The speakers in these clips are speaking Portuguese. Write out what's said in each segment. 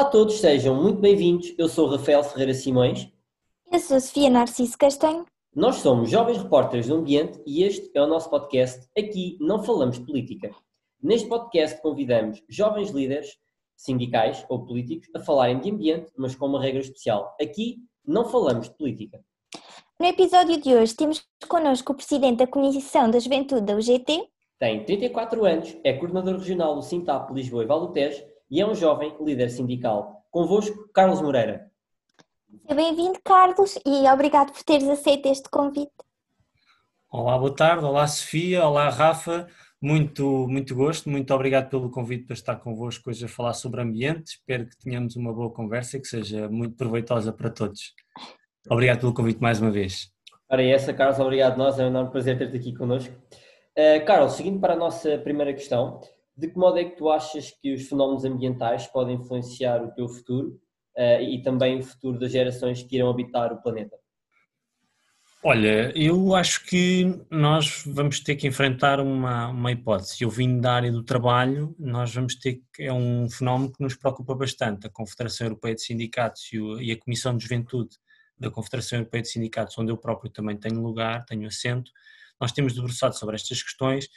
Olá a todos, sejam muito bem-vindos. Eu sou Rafael Ferreira Simões. Eu sou Sofia Narciso Castanho. Nós somos jovens repórteres do ambiente e este é o nosso podcast. Aqui não falamos de política. Neste podcast convidamos jovens líderes sindicais ou políticos a falarem de ambiente, mas com uma regra especial. Aqui não falamos de política. No episódio de hoje temos connosco o presidente da Comissão da Juventude da UGT. Tem 34 anos, é coordenador regional do Sintap Lisboa e Valdotez e é um jovem líder sindical. Convosco, Carlos Moreira. Seja bem-vindo, Carlos, e obrigado por teres aceito este convite. Olá, boa tarde. Olá, Sofia. Olá, Rafa. Muito, muito gosto. Muito obrigado pelo convite para estar convosco hoje a falar sobre ambiente. Espero que tenhamos uma boa conversa e que seja muito proveitosa para todos. Obrigado pelo convite mais uma vez. Para essa, Carlos, obrigado nós. É um enorme prazer ter-te aqui connosco. Uh, Carlos, seguindo para a nossa primeira questão, de que modo é que tu achas que os fenómenos ambientais podem influenciar o teu futuro uh, e também o futuro das gerações que irão habitar o planeta? Olha, eu acho que nós vamos ter que enfrentar uma, uma hipótese. Eu vim da área do trabalho, nós vamos ter que. É um fenómeno que nos preocupa bastante. A Confederação Europeia de Sindicatos e, o, e a Comissão de Juventude da Confederação Europeia de Sindicatos, onde eu próprio também tenho lugar, tenho assento, nós temos debruçado sobre estas questões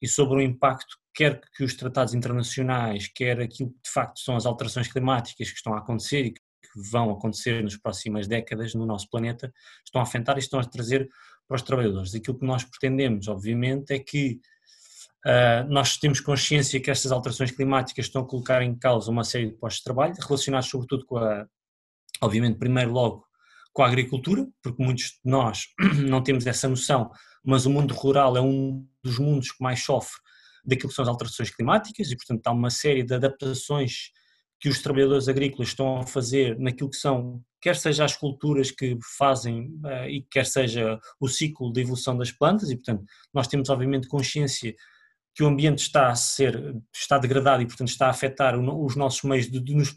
e sobre o impacto, quer que os tratados internacionais, quer aquilo que de facto são as alterações climáticas que estão a acontecer e que vão acontecer nas próximas décadas no nosso planeta, estão a afetar e estão a trazer para os trabalhadores. Aquilo que nós pretendemos, obviamente, é que uh, nós temos consciência que estas alterações climáticas estão a colocar em causa uma série de postos de trabalho, relacionados sobretudo com a, obviamente, primeiro logo com a agricultura, porque muitos de nós não temos essa noção, mas o mundo rural é um dos mundos que mais sofre daquilo que são as alterações climáticas e, portanto, há uma série de adaptações que os trabalhadores agrícolas estão a fazer naquilo que são, quer seja as culturas que fazem uh, e quer seja o ciclo de evolução das plantas e, portanto, nós temos obviamente consciência que o ambiente está a ser, está degradado e, portanto, está a afetar os nossos meios de, de nos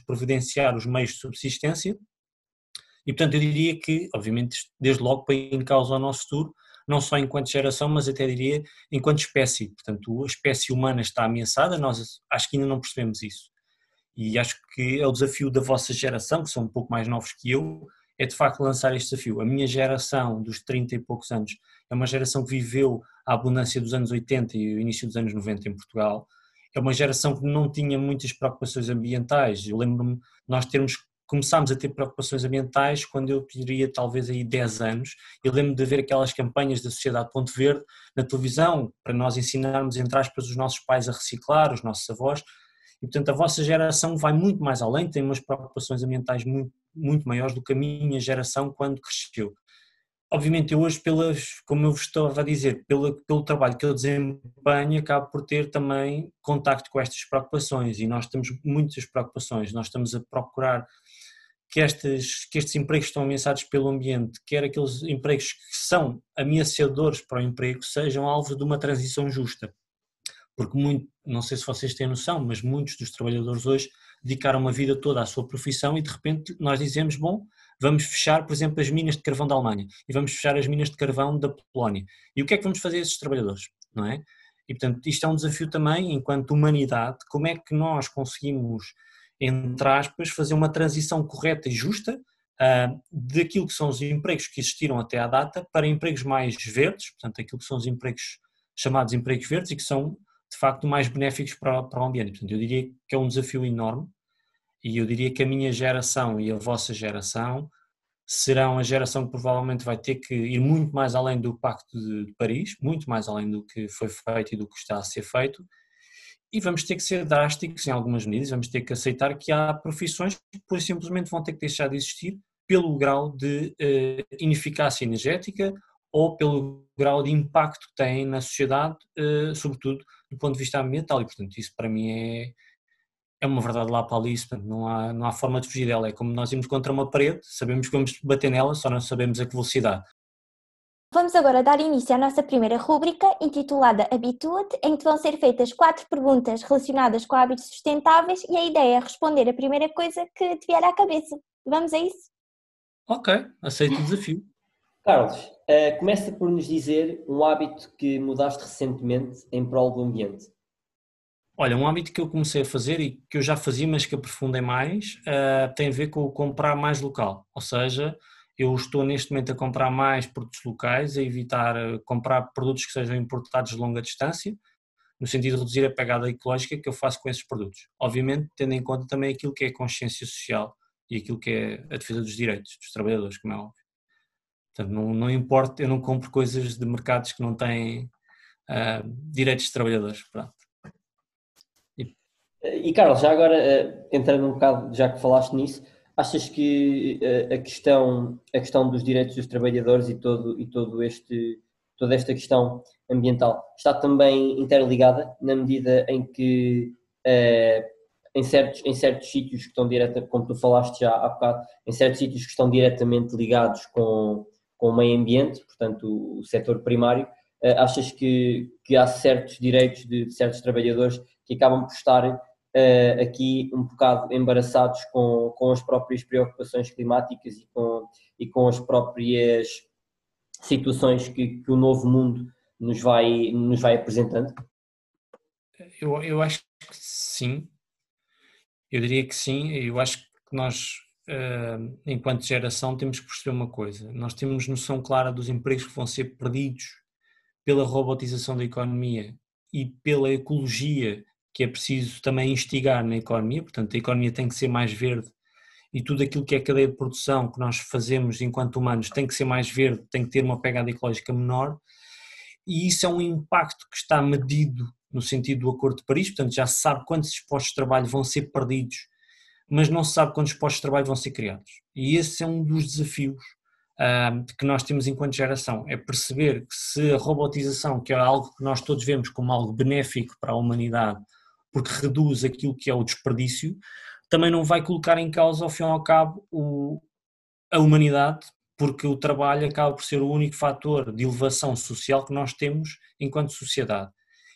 providenciar os meios de subsistência. E, portanto, eu diria que, obviamente, desde logo põe em causa o nosso futuro, não só enquanto geração, mas até diria enquanto espécie. Portanto, a espécie humana está ameaçada, nós acho que ainda não percebemos isso. E acho que é o desafio da vossa geração, que são um pouco mais novos que eu, é de facto lançar este desafio. A minha geração, dos 30 e poucos anos, é uma geração que viveu a abundância dos anos 80 e o início dos anos 90 em Portugal. É uma geração que não tinha muitas preocupações ambientais. Eu lembro-me nós termos começámos a ter preocupações ambientais quando eu teria talvez aí 10 anos. Eu lembro de ver aquelas campanhas da Sociedade Ponto Verde na televisão para nós ensinarmos, entre aspas, os nossos pais a reciclar, os nossos avós. E, portanto, a vossa geração vai muito mais além, tem umas preocupações ambientais muito, muito maiores do que a minha geração quando cresceu. Obviamente, eu hoje, pelas, como eu vos estava a dizer, pelo, pelo trabalho que eu desempenho, acabo por ter também contacto com estas preocupações e nós temos muitas preocupações. Nós estamos a procurar que estes, que estes empregos estão ameaçados pelo ambiente, quer aqueles empregos que são ameaçadores para o emprego, sejam alvo de uma transição justa. Porque muito, não sei se vocês têm noção, mas muitos dos trabalhadores hoje dedicaram uma vida toda à sua profissão e de repente nós dizemos, bom, vamos fechar, por exemplo, as minas de carvão da Alemanha e vamos fechar as minas de carvão da Polónia. E o que é que vamos fazer a esses trabalhadores, não é? E portanto, isto é um desafio também, enquanto humanidade, como é que nós conseguimos entre aspas, fazer uma transição correta e justa uh, daquilo que são os empregos que existiram até à data para empregos mais verdes, portanto, aquilo que são os empregos chamados empregos verdes e que são, de facto, mais benéficos para, para o ambiente. Portanto, eu diria que é um desafio enorme e eu diria que a minha geração e a vossa geração serão a geração que provavelmente vai ter que ir muito mais além do Pacto de Paris, muito mais além do que foi feito e do que está a ser feito, e vamos ter que ser drásticos em algumas medidas, vamos ter que aceitar que há profissões que por simplesmente vão ter que deixar de existir pelo grau de uh, ineficácia energética ou pelo grau de impacto que têm na sociedade, uh, sobretudo do ponto de vista ambiental. E, portanto, isso para mim é, é uma verdade lá para ali, não há, não há forma de fugir dela. É como nós irmos contra uma parede, sabemos que vamos bater nela, só não sabemos a que velocidade. Vamos agora dar início à nossa primeira rúbrica, intitulada Habitude, em que vão ser feitas quatro perguntas relacionadas com hábitos sustentáveis e a ideia é responder a primeira coisa que te vier à cabeça. Vamos a isso? Ok, aceito o desafio. Carlos, uh, começa por nos dizer um hábito que mudaste recentemente em prol do ambiente. Olha, um hábito que eu comecei a fazer e que eu já fazia, mas que aprofundei mais, uh, tem a ver com comprar mais local. Ou seja, eu estou neste momento a comprar mais produtos locais, a evitar uh, comprar produtos que sejam importados de longa distância, no sentido de reduzir a pegada ecológica que eu faço com esses produtos. Obviamente, tendo em conta também aquilo que é a consciência social e aquilo que é a defesa dos direitos dos trabalhadores, como é óbvio. Portanto, não, não importa, eu não compro coisas de mercados que não têm uh, direitos de trabalhadores. Pronto. E Carlos, já agora, eh, entrando um bocado, já que falaste nisso, achas que eh, a questão, a questão dos direitos dos trabalhadores e, todo, e todo este, toda esta questão ambiental está também interligada na medida em que eh, em certos, em certos sítios que estão diretamente, como tu falaste já há bocado, em certos sítios que estão diretamente ligados com, com o meio ambiente, portanto o, o setor primário, achas que, que há certos direitos de, de certos trabalhadores que acabam por estar uh, aqui um bocado embaraçados com, com as próprias preocupações climáticas e com, e com as próprias situações que, que o novo mundo nos vai, nos vai apresentando? Eu, eu acho que sim, eu diria que sim, eu acho que nós, uh, enquanto geração, temos que perceber uma coisa: nós temos noção clara dos empregos que vão ser perdidos pela robotização da economia e pela ecologia que é preciso também instigar na economia, portanto, a economia tem que ser mais verde e tudo aquilo que é cadeia de produção que nós fazemos enquanto humanos tem que ser mais verde, tem que ter uma pegada ecológica menor, e isso é um impacto que está medido no sentido do Acordo de Paris, portanto, já se sabe quantos postos de trabalho vão ser perdidos, mas não se sabe quantos postos de trabalho vão ser criados. E esse é um dos desafios uh, que nós temos enquanto geração, é perceber que se a robotização, que é algo que nós todos vemos como algo benéfico para a humanidade, porque reduz aquilo que é o desperdício, também não vai colocar em causa, ao fim e ao cabo, o, a humanidade, porque o trabalho acaba por ser o único fator de elevação social que nós temos enquanto sociedade.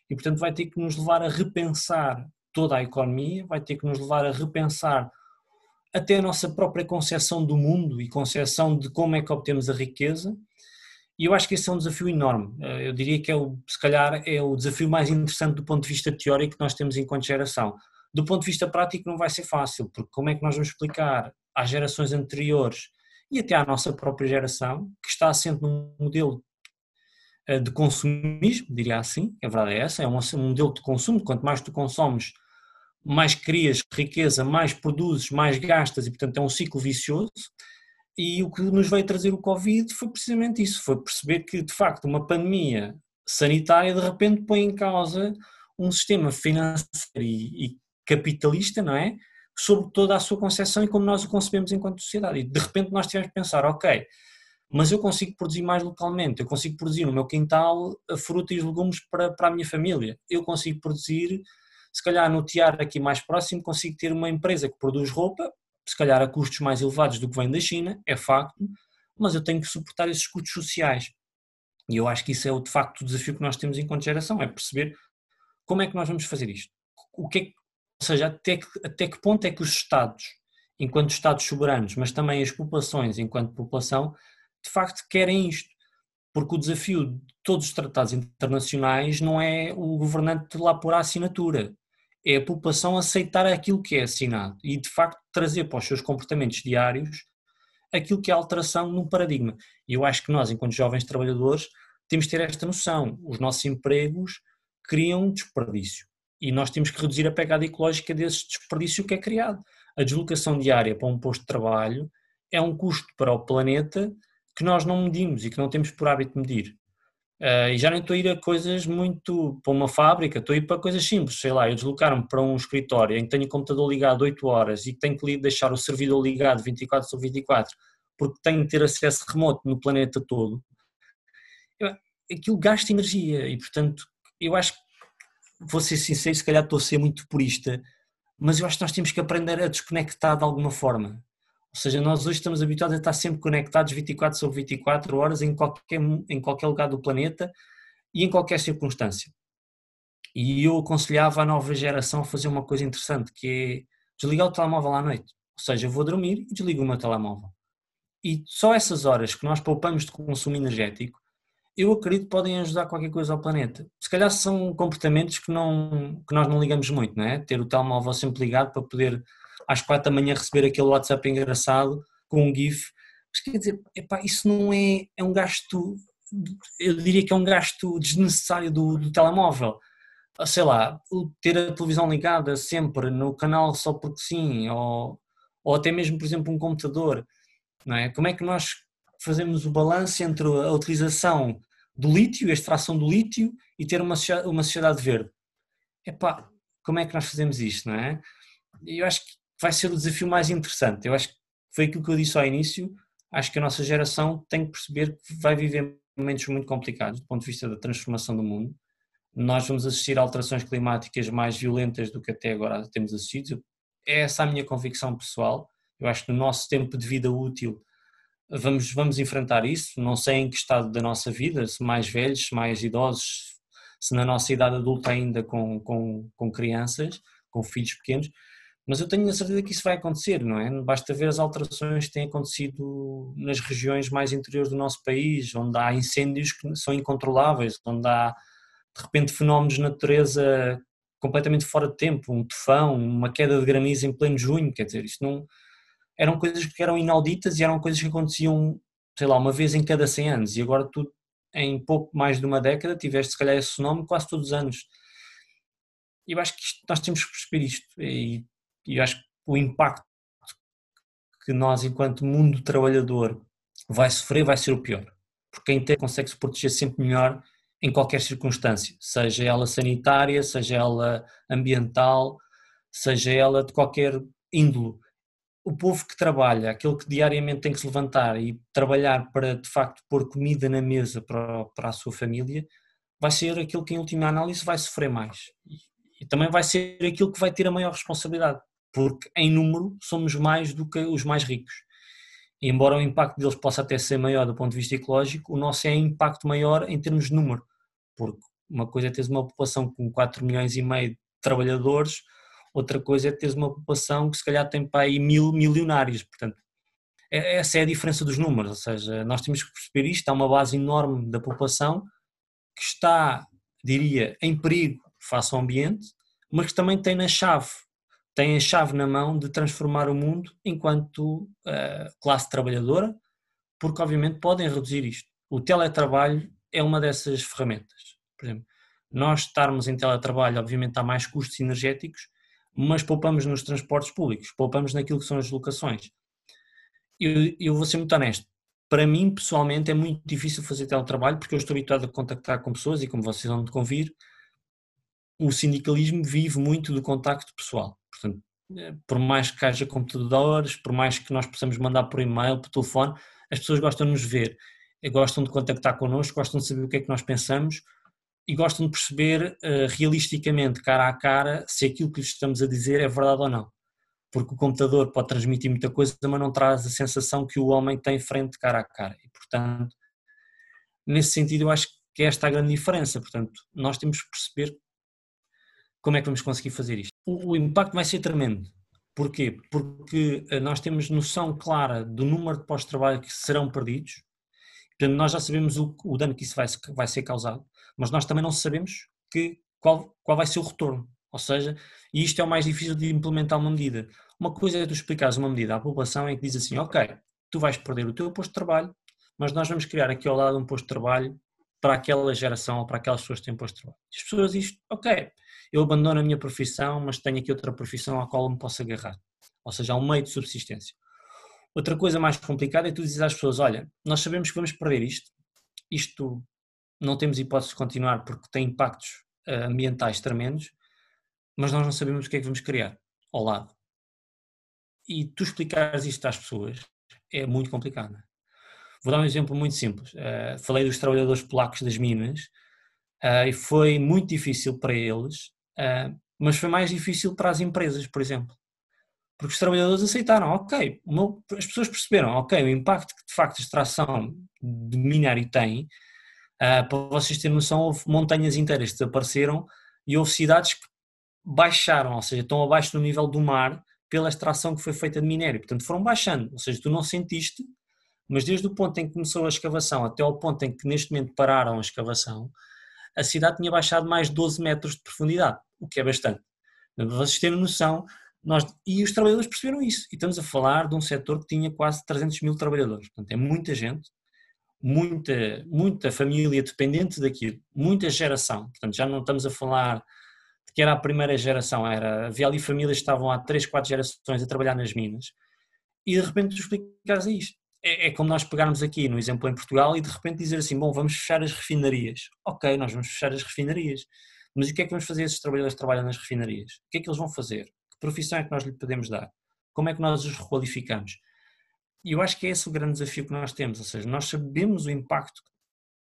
E, portanto, vai ter que nos levar a repensar toda a economia, vai ter que nos levar a repensar até a nossa própria concepção do mundo e concepção de como é que obtemos a riqueza e eu acho que esse é um desafio enorme. Eh, eu diria que é o, se calhar é o desafio mais interessante do ponto de vista teórico que nós temos enquanto geração. Do ponto de vista prático não vai ser fácil, porque como é que nós vamos explicar às gerações anteriores e até à nossa própria geração, que está assente num modelo eh, de consumismo, diria assim, a verdade é essa, é um modelo de consumo, quanto mais tu consomes, mais crias riqueza, mais produzes, mais gastas e portanto é um ciclo vicioso e o que nos veio trazer o Covid foi precisamente isso, foi perceber que de facto uma pandemia sanitária de repente põe em causa um sistema financeiro e, e capitalista, não é? Sobre toda a sua concepção e como nós o concebemos enquanto sociedade. E de repente nós tivemos que pensar, ok, mas eu consigo produzir mais localmente, eu consigo produzir no meu quintal a fruta e legumes para, para a minha família, eu consigo produzir, se calhar no tiar aqui mais próximo, consigo ter uma empresa que produz roupa se calhar a custos mais elevados do que vem da China, é facto, mas eu tenho que suportar esses custos sociais. E eu acho que isso é de facto o desafio que nós temos enquanto geração, é perceber como é que nós vamos fazer isto. O que é que, ou seja, até que, até que ponto é que os Estados, enquanto Estados soberanos, mas também as populações enquanto população, de facto querem isto. Porque o desafio de todos os tratados internacionais não é o governante lá por assinatura é a população aceitar aquilo que é assinado e, de facto, trazer para os seus comportamentos diários aquilo que é alteração no paradigma. E eu acho que nós, enquanto jovens trabalhadores, temos de ter esta noção. Os nossos empregos criam desperdício e nós temos que reduzir a pegada ecológica desse desperdício que é criado. A deslocação diária para um posto de trabalho é um custo para o planeta que nós não medimos e que não temos por hábito medir. Uh, e já nem estou a ir a coisas muito para uma fábrica, estou a ir para coisas simples, sei lá, eu deslocar-me para um escritório em que tenho o computador ligado 8 horas e tenho que deixar o servidor ligado 24 sobre 24 porque tenho que ter acesso remoto no planeta todo, aquilo gasta energia e portanto eu acho que, vou ser sincero, se calhar estou a ser muito purista, mas eu acho que nós temos que aprender a desconectar de alguma forma. Ou seja, nós hoje estamos habituados a estar sempre conectados 24 sobre 24 horas em qualquer, em qualquer lugar do planeta e em qualquer circunstância. E eu aconselhava a nova geração a fazer uma coisa interessante, que é desligar o telemóvel à noite. Ou seja, eu vou dormir e desligo o meu telemóvel. E só essas horas que nós poupamos de consumo energético eu acredito podem ajudar qualquer coisa ao planeta. Se calhar são comportamentos que, não, que nós não ligamos muito, não é? Ter o telemóvel sempre ligado para poder às quatro da manhã receber aquele WhatsApp engraçado com um GIF. Mas quer dizer, epá, isso não é, é um gasto, eu diria que é um gasto desnecessário do, do telemóvel. Sei lá, ter a televisão ligada sempre no canal só porque sim, ou, ou até mesmo, por exemplo, um computador, não é? Como é que nós fazemos o balanço entre a utilização do lítio, a extração do lítio e ter uma, uma sociedade verde? Epá, como é que nós fazemos isto, não é? Eu acho que vai ser o desafio mais interessante. Eu acho que foi aquilo que eu disse ao início. Acho que a nossa geração tem que perceber que vai viver momentos muito complicados do ponto de vista da transformação do mundo. Nós vamos assistir a alterações climáticas mais violentas do que até agora temos assistido. É essa a minha convicção pessoal. Eu acho que no nosso tempo de vida útil vamos, vamos enfrentar isso. Não sei em que estado da nossa vida, se mais velhos, se mais idosos, se na nossa idade adulta ainda com, com, com crianças, com filhos pequenos, mas eu tenho a certeza que isso vai acontecer, não é? Basta ver as alterações que têm acontecido nas regiões mais interiores do nosso país, onde há incêndios que são incontroláveis, onde há de repente fenómenos de natureza completamente fora de tempo, um tufão, uma queda de granizo em pleno junho, quer dizer, isto não eram coisas que eram inauditas e eram coisas que aconteciam, sei lá, uma vez em cada 100 anos e agora tu em pouco mais de uma década tiveste se calhar esse fenómeno quase todos os anos. E eu acho que isto, nós temos que perceber isto e e acho que o impacto que nós, enquanto mundo trabalhador, vai sofrer vai ser o pior. Porque quem tem consegue se proteger sempre melhor em qualquer circunstância, seja ela sanitária, seja ela ambiental, seja ela de qualquer índole. O povo que trabalha, aquele que diariamente tem que se levantar e trabalhar para de facto pôr comida na mesa para, para a sua família, vai ser aquele que em última análise vai sofrer mais. E, e também vai ser aquele que vai ter a maior responsabilidade porque em número somos mais do que os mais ricos. E embora o impacto deles possa até ser maior do ponto de vista ecológico, o nosso é impacto maior em termos de número, porque uma coisa é teres uma população com 4 milhões e meio de trabalhadores, outra coisa é teres uma população que se calhar tem para aí mil milionários, portanto, é, essa é a diferença dos números, ou seja, nós temos que perceber isto, há uma base enorme da população que está, diria, em perigo face ao ambiente, mas que também tem na chave têm a chave na mão de transformar o mundo enquanto uh, classe trabalhadora, porque obviamente podem reduzir isto. O teletrabalho é uma dessas ferramentas. Por exemplo, nós estarmos em teletrabalho, obviamente há mais custos energéticos, mas poupamos nos transportes públicos, poupamos naquilo que são as locações. Eu, eu vou ser muito honesto, para mim pessoalmente é muito difícil fazer teletrabalho porque eu estou habituado a contactar com pessoas e como vocês vão de convir, o sindicalismo vive muito do contacto pessoal. Portanto, eh, por mais que haja computadores, por mais que nós possamos mandar por e-mail, por telefone, as pessoas gostam de nos ver, eh, gostam de contactar connosco, gostam de saber o que é que nós pensamos e gostam de perceber uh, realisticamente, cara a cara, se aquilo que lhes estamos a dizer é verdade ou não. Porque o computador pode transmitir muita coisa, mas não traz a sensação que o homem tem frente cara a cara. E, portanto, nesse sentido, eu acho que esta é a grande diferença. Portanto, nós temos que perceber como é que vamos conseguir fazer isto? O, o impacto vai ser tremendo. Porquê? Porque eh, nós temos noção clara do número de pós-trabalho que serão perdidos, portanto, nós já sabemos o, o, dano que isso vai, vai ser causado, mas nós também não sabemos que, qual, qual vai ser o retorno. Ou seja, e isto é o mais difícil de implementar uma medida. Uma coisa é tu explicares uma medida à população em que diz assim, ok, tu vais perder o teu posto de trabalho, mas nós vamos criar aqui ao lado um posto de trabalho para aquela geração ou para aquelas pessoas que têm posto trabalho. As pessoas dizem, ok, eu abandono a minha profissão, mas tenho aqui outra profissão à qual me posso agarrar. Ou seja, há um meio de subsistência. Outra coisa mais complicada é tu dizes às pessoas, olha, nós sabemos que vamos perder isto, isto não temos hipótese de continuar porque tem impactos uh, ambientais tremendos, mas nós não sabemos o que é que vamos criar ao lado. E tu explicares isto às pessoas é muito complicado. Vou dar um exemplo muito simples. Uh, falei dos trabalhadores polacos das minas uh, e foi muito difícil para eles Uh, mas foi mais difícil para as empresas, por exemplo. Porque os trabalhadores aceitaram, ok, as pessoas perceberam, ok, o impacto que de facto a extração de minério tem, para vocês terem noção, houve montanhas inteiras que desapareceram e houve cidades que baixaram, ou seja, estão abaixo do nível do mar pela extração que foi feita de minério. Portanto, foram baixando, ou seja, tu não sentiste, Mas desde o ponto em que começou a escavação até ao ponto em que neste momento pararam a escavação, a cidade tinha baixado mais 12 metros de profundidade, o que é bastante. Vocês terem noção, nós, e os trabalhadores perceberam isso. E estamos a falar de um setor que tinha quase 300 mil trabalhadores. Portanto, é muita gente, muita, muita família dependente daquilo, muita geração. Portanto, já não estamos a falar de que era a primeira geração, era, havia ali famílias que estavam há 3, 4 gerações a trabalhar nas minas. E de repente tu explicares isto. É, é como nós pegarmos aqui no exemplo em Portugal e de repente dizer assim: bom, vamos fechar as refinarias. Ok, nós vamos fechar as refinarias. Mas o que é que vamos fazer esses trabalhadores que trabalham nas refinarias? O que é que eles vão fazer? Que profissão é que nós lhe podemos dar? Como é que nós os requalificamos? E eu acho que é esse o grande desafio que nós temos, ou seja, nós sabemos o impacto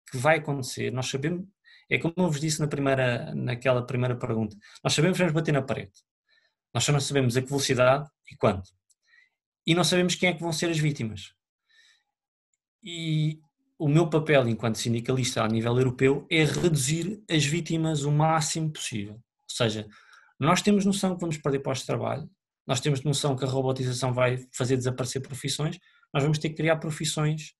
que vai acontecer, nós sabemos, é como eu vos disse na primeira, naquela primeira pergunta, nós sabemos que vamos bater na parede, nós só não sabemos a que velocidade e quando. E não sabemos quem é que vão ser as vítimas. E o meu papel enquanto sindicalista a nível europeu é reduzir as vítimas o máximo possível. Ou seja, nós temos noção que vamos perder postos de trabalho, nós temos noção que a robotização vai fazer desaparecer profissões, nós vamos ter que criar profissões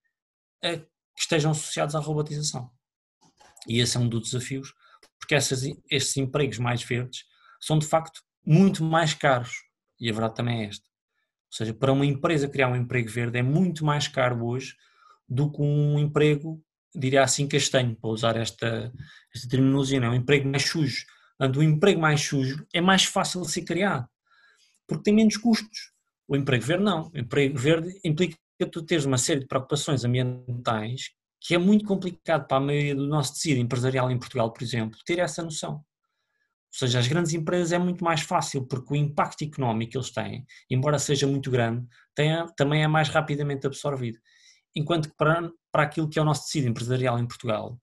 eh, que estejam associadas à robotização. E esse é um dos desafios, porque essas, estes empregos mais verdes são de facto muito mais caros. E a verdade também é esta. Ou seja, para uma empresa criar um emprego verde é muito mais caro hoje do que um emprego, diria assim, castanho, para usar esta, esta terminologia, não é? um emprego mais sujo. Portanto, o emprego mais sujo é mais fácil de ser criado porque tem menos custos. O emprego verde não. O emprego verde implica tu teres uma série de preocupações ambientais que é muito complicado para a maioria do nosso tecido empresarial em Portugal, por exemplo, ter essa noção. Ou seja, as grandes empresas é muito mais fácil porque o impacto económico que eles têm, embora seja muito grande, tem, também é mais rapidamente absorvido. Enquanto que para, para aquilo que é o nosso tecido empresarial em Portugal,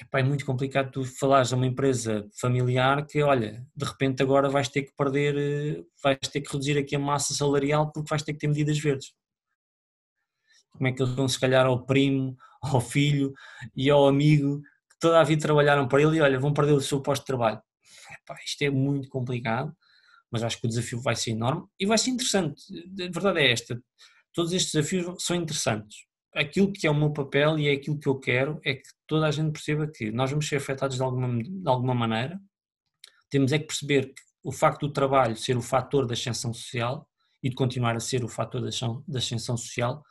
Epá, é muito complicado tu falares a uma empresa familiar que, olha, de repente agora vais ter que perder, eh, vais ter que reduzir aqui a massa salarial porque vais ter que ter medidas verdes. Como é que eles vão se calhar ao primo, ao filho e ao amigo que toda a vida trabalharam para ele e olha, vão perder o seu posto de trabalho. Epá, isto é muito complicado, mas acho que o desafio vai ser enorme e vai ser interessante. A verdade é esta, todos estes desafios são interessantes. Aquilo que é o meu papel e é aquilo que eu quero é que toda a gente perceba que nós vamos ser afetados de alguma, de alguma maneira, temos é que perceber que o facto do trabalho ser o fator da ascensão social e de continuar a ser o fator da ascensão social,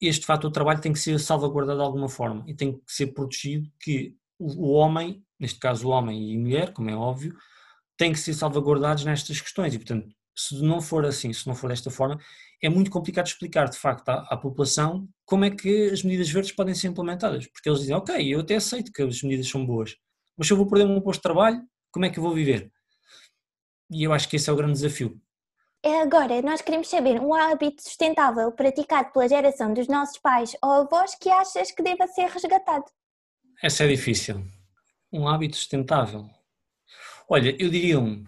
este fator do trabalho tem que ser salvaguardado de alguma forma e tem que ser protegido que o homem, neste caso o homem e mulher, como é óbvio, têm que ser salvaguardados nestas questões. E, portanto, se não for assim, se não for desta forma, é muito complicado explicar de facto à, à, população como é que as medidas verdes podem ser implementadas, porque eles dizem, ok, eu até aceito que as medidas são boas, mas se eu vou perder um posto de trabalho, como é que eu vou viver? E eu acho que esse é o grande desafio. É, agora, nós queremos saber um hábito sustentável praticado pela geração dos nossos pais ou avós que achas que deva ser resgatado? Essa é difícil. Um hábito sustentável. Olha, eu diria um,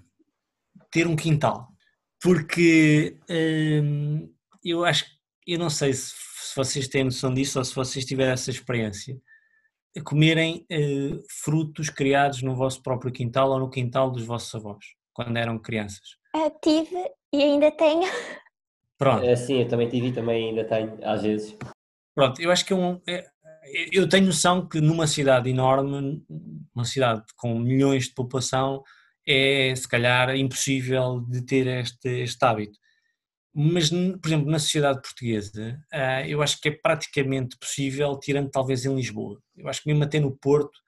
ter um quintal porque hum, eu acho, eu não sei se, se, vocês têm noção disso ou se vocês tiverem essa experiência, comerem uh, frutos criados no vosso próprio quintal ou no quintal dos vossos avós, quando eram crianças. Uh, tive e ainda tenho. Pronto. É, sim, eu também tive e também ainda tenho, às vezes. Pronto, eu acho que é um, é, eu tenho noção que numa cidade enorme, uma cidade com milhões de população, é se calhar impossível de ter este, este hábito. Mas, por exemplo, na sociedade portuguesa, ah, eu acho que é praticamente possível, tirando talvez em Lisboa. Eu acho que mesmo até no Porto,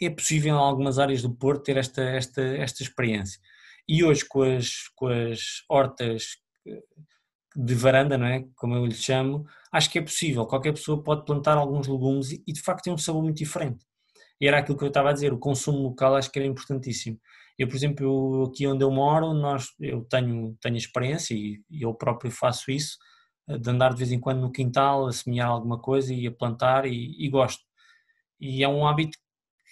é possível em algumas áreas do Porto ter esta, esta, esta experiência. E hoje, com as, com as hortas de varanda, não é? Como eu lhe chamo, acho que é possível. Qualquer pessoa pode plantar alguns legumes e, de facto, tem um sabor muito diferente. E era aquilo que eu estava a dizer, o consumo local acho que era importantíssimo. Eu, por exemplo, eu, aqui onde eu moro, nós, eu tenho, tenho experiência e, eu próprio faço isso, eh, de andar de vez em quando no quintal a semear alguma coisa e a plantar e, e gosto. E é um hábito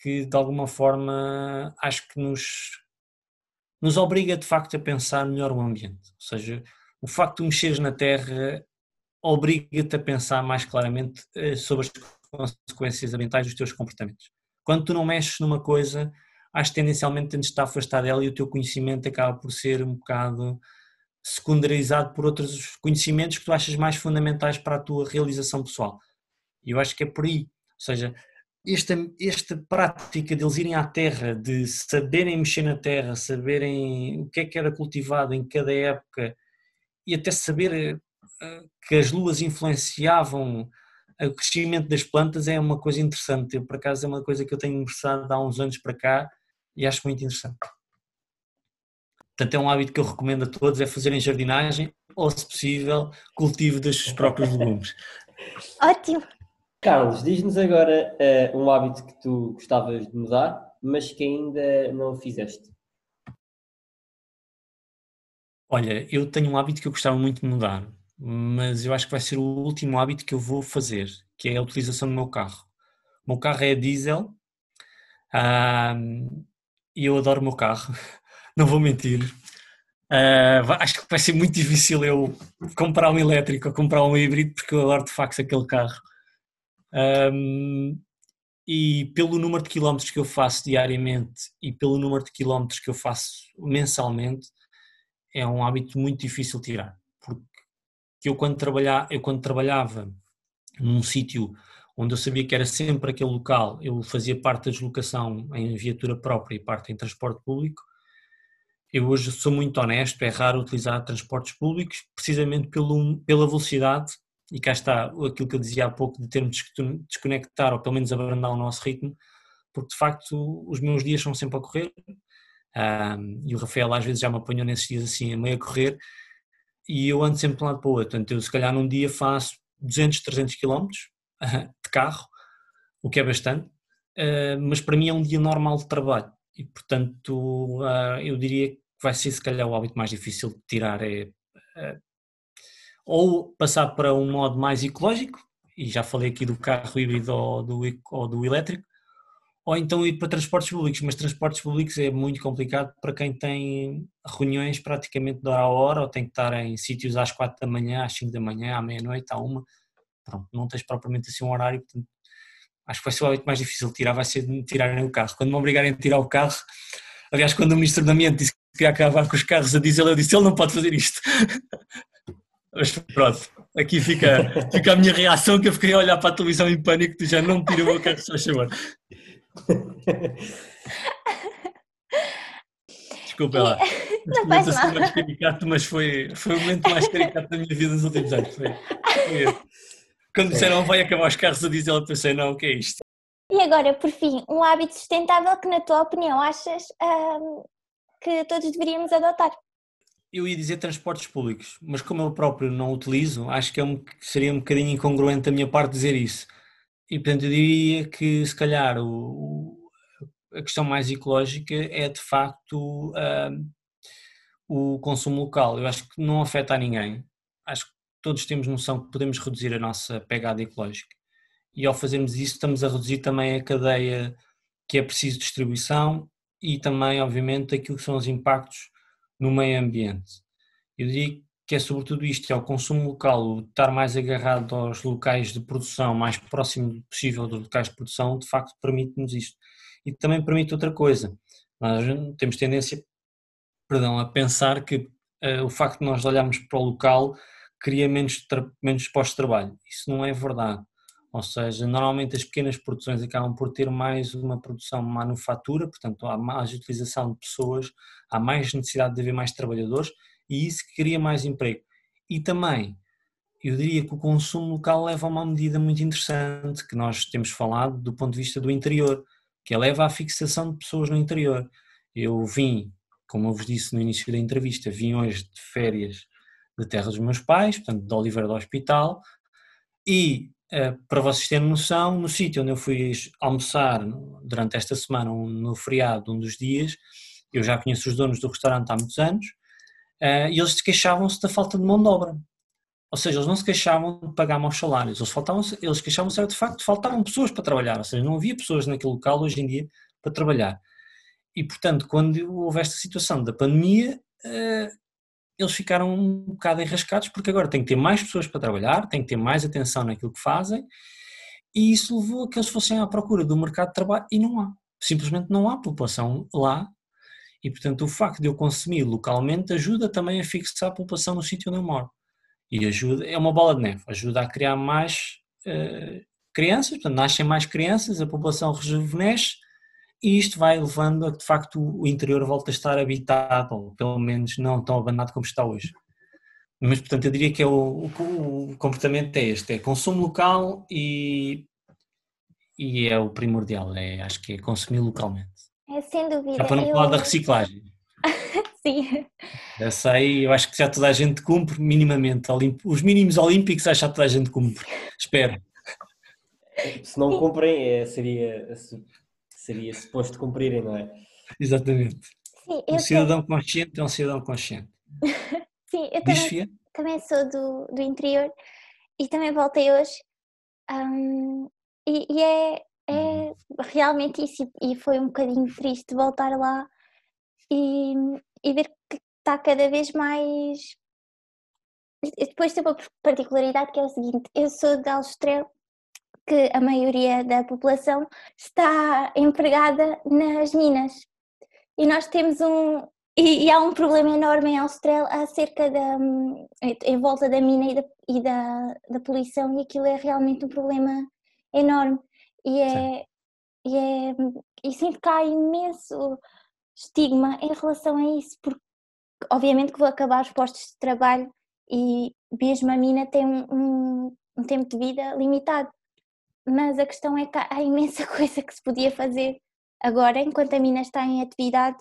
que de alguma forma acho que nos, nos obriga de facto a pensar melhor o ambiente. Ou seja, o facto de mexeres na terra obriga-te a pensar mais claramente eh, sobre as consequências ambientais dos teus comportamentos. Quando tu não mexes numa coisa, acho que tendencialmente tens de estar afastado dela e o teu conhecimento acaba por ser um bocado secundarizado por outros conhecimentos que tu achas mais fundamentais para a tua realização pessoal. E eu acho que é por aí. Ou seja, esta, esta prática de eles irem à terra, de saberem mexer na terra, saberem o que é que era cultivado em cada época e até saber eh, que as luas influenciavam o crescimento das plantas é uma coisa interessante. Eu, por acaso, é uma coisa que eu tenho interessado há uns anos para cá e acho muito interessante. Portanto, é um hábito que eu recomendo a todos, é fazerem jardinagem ou, se possível, cultivo dos seus próprios legumes. Ótimo! Carlos, diz-nos agora uh, um hábito que tu gostavas de mudar, mas que ainda não fizeste. Olha, eu tenho um hábito que eu gostava muito de mudar, mas eu acho que vai ser o último hábito que eu vou fazer, que é a utilização do meu carro. O meu carro é diesel e eu adoro o meu carro, não vou mentir. Uh, acho que vai ser muito difícil eu comprar um elétrico ou comprar um híbrido, porque eu adoro de facto aquele carro. Um, e pelo número de quilómetros que eu faço diariamente e pelo número de quilómetros que eu faço mensalmente, é um hábito muito difícil tirar que eu quando, eu quando trabalhava num sítio onde eu sabia que era sempre aquele local, eu fazia parte da deslocação em viatura própria e parte em transporte público. Eu hoje sou muito honesto, é raro utilizar transportes públicos, precisamente pelo, pela velocidade, e cá está aquilo que eu dizia há pouco de termos de desconectar, ou pelo menos abrandar o nosso ritmo, porque de facto os meus dias são sempre a correr, um, e o Rafael às vezes já me apanhou nesses dias assim, a meio a correr, e eu ando sempre de um lado para o outro. Portanto, eu se calhar num dia faço 200, 300 quilómetros de carro, o que é bastante, eh, mas para mim é um dia normal de trabalho. E, portanto, eh, eu diria que vai ser se calhar o hábito mais difícil de tirar é eh, ou passar para um modo mais ecológico, e já falei aqui do carro híbrido ou do, ou do elétrico, ou então ir para transportes públicos, mas transportes públicos é muito complicado para quem tem reuniões praticamente de hora a hora, ou tem que estar em sítios às quatro da manhã, às cinco da manhã, à meia-noite, à uma, pronto, não tens propriamente assim um horário, portanto, acho que vai ser o hábito mais difícil de tirar, vai ser de tirarem o carro. Quando me obrigarem a tirar o carro, aliás, quando o Ministro do Ambiente disse que queria acabar com os carros a diesel, eu disse, ele não pode fazer isto. Mas pronto, aqui fica, fica a minha reação que eu fiquei a olhar para a televisão em pânico, tu já não tira o meu carro, só chamar. Desculpa lá. Não faz mal. Assim mais caricato, mas foi, foi o momento mais caricato da minha vida nos últimos anos. Foi, foi Quando disseram vai acabar os carros a diesel, eu pensei, não, o que é isto? E agora, por fim, um hábito sustentável que, na tua opinião, achas hum, que todos deveríamos adotar? Eu ia dizer transportes públicos, mas como eu próprio não utilizo, acho que é um, seria um bocadinho incongruente da minha parte dizer isso. E portanto eu diria que se calhar o, a questão mais ecológica é de facto uh, o consumo local. Eu acho que não afeta a ninguém. Acho que todos temos noção que podemos reduzir a nossa pegada ecológica. E ao fazermos isso estamos a reduzir também a cadeia que é preciso de distribuição e também, obviamente, aquilo que são os impactos no meio ambiente. Eu diria que é sobretudo isto, é o consumo local, o estar mais agarrado aos locais de produção, mais próximo possível dos locais de produção, de facto permite-nos isto. E também permite outra coisa, nós temos tendência, perdão, a pensar que uh, o facto de nós olharmos para o local cria menos, menos postos de trabalho. Isso não é verdade. Ou seja, normalmente as pequenas produções acabam por ter mais uma produção manufatura, portanto há mais utilização de pessoas, há mais necessidade de haver mais trabalhadores e isso cria mais emprego. E também, eu diria que o consumo local leva a uma medida muito interessante que nós temos falado do ponto de vista do interior, que leva à fixação de pessoas no interior. Eu vim, como eu vos disse no início da entrevista, vim hoje de férias da terra dos meus pais, portanto de Oliveira do Hospital, e eh, para vocês terem noção, no sítio onde eu fui almoçar durante esta semana, no feriado, um dos dias, eu já conheço os donos do restaurante há muitos anos, Uh, e eles queixavam-se da falta de mão de obra. Ou seja, eles não se queixavam de pagar maus salários, eles, faltavam eles queixavam-se de facto faltavam pessoas para trabalhar, ou seja, não havia pessoas naquele local hoje em dia para trabalhar. E portanto, quando houve esta situação da pandemia, uh, eles ficaram um bocado enrascados porque agora tem que ter mais pessoas para trabalhar, tem que ter mais atenção naquilo que fazem, e isso levou a que eles fossem à procura do mercado de trabalho e não há. Simplesmente não há população lá E, portanto, o facto de eu consumir localmente ajuda também a fixar a população no sítio onde eu moro. E ajuda, é uma bola de neve, ajuda a criar mais uh, crianças, portanto, nascem mais crianças, a população rejuvenesce e isto vai levando a que, de facto, o interior volta a estar habitado, ou pelo menos não tão abandonado como está hoje. Mas, portanto, eu diria que é o, o, o comportamento é este, é consumo local e, e é o primordial, é, acho que é consumir localmente. É, sem dúvida. Já para não falar eu... da reciclagem. Sim. Eu sei, eu acho que já toda a gente cumpre minimamente, os mínimos olímpicos acho que já toda a gente cumpre, espero. Se não cumprem, é, seria, seria suposto cumprirem, não é? Exatamente. Sim, um cidadão sei. consciente é um cidadão consciente. Sim, eu também, também sou do, do interior e também voltei hoje. Um, e, e é, é realmente isso, e foi um bocadinho triste voltar lá e, e ver que está cada vez mais. Depois tem uma particularidade que é o seguinte: eu sou de Aljustrel, que a maioria da população está empregada nas minas. E nós temos um, e, e, há um problema enorme em Austrália acerca da, em volta da mina e da, e da, da poluição e aquilo é realmente um problema enorme. E é, e é e sinto que há imenso estigma em relação a isso porque obviamente que vou acabar os postos de trabalho e mesmo a mina tem um, um, um tempo de vida limitado mas a questão é que há imensa coisa que se podia fazer agora enquanto a mina está em atividade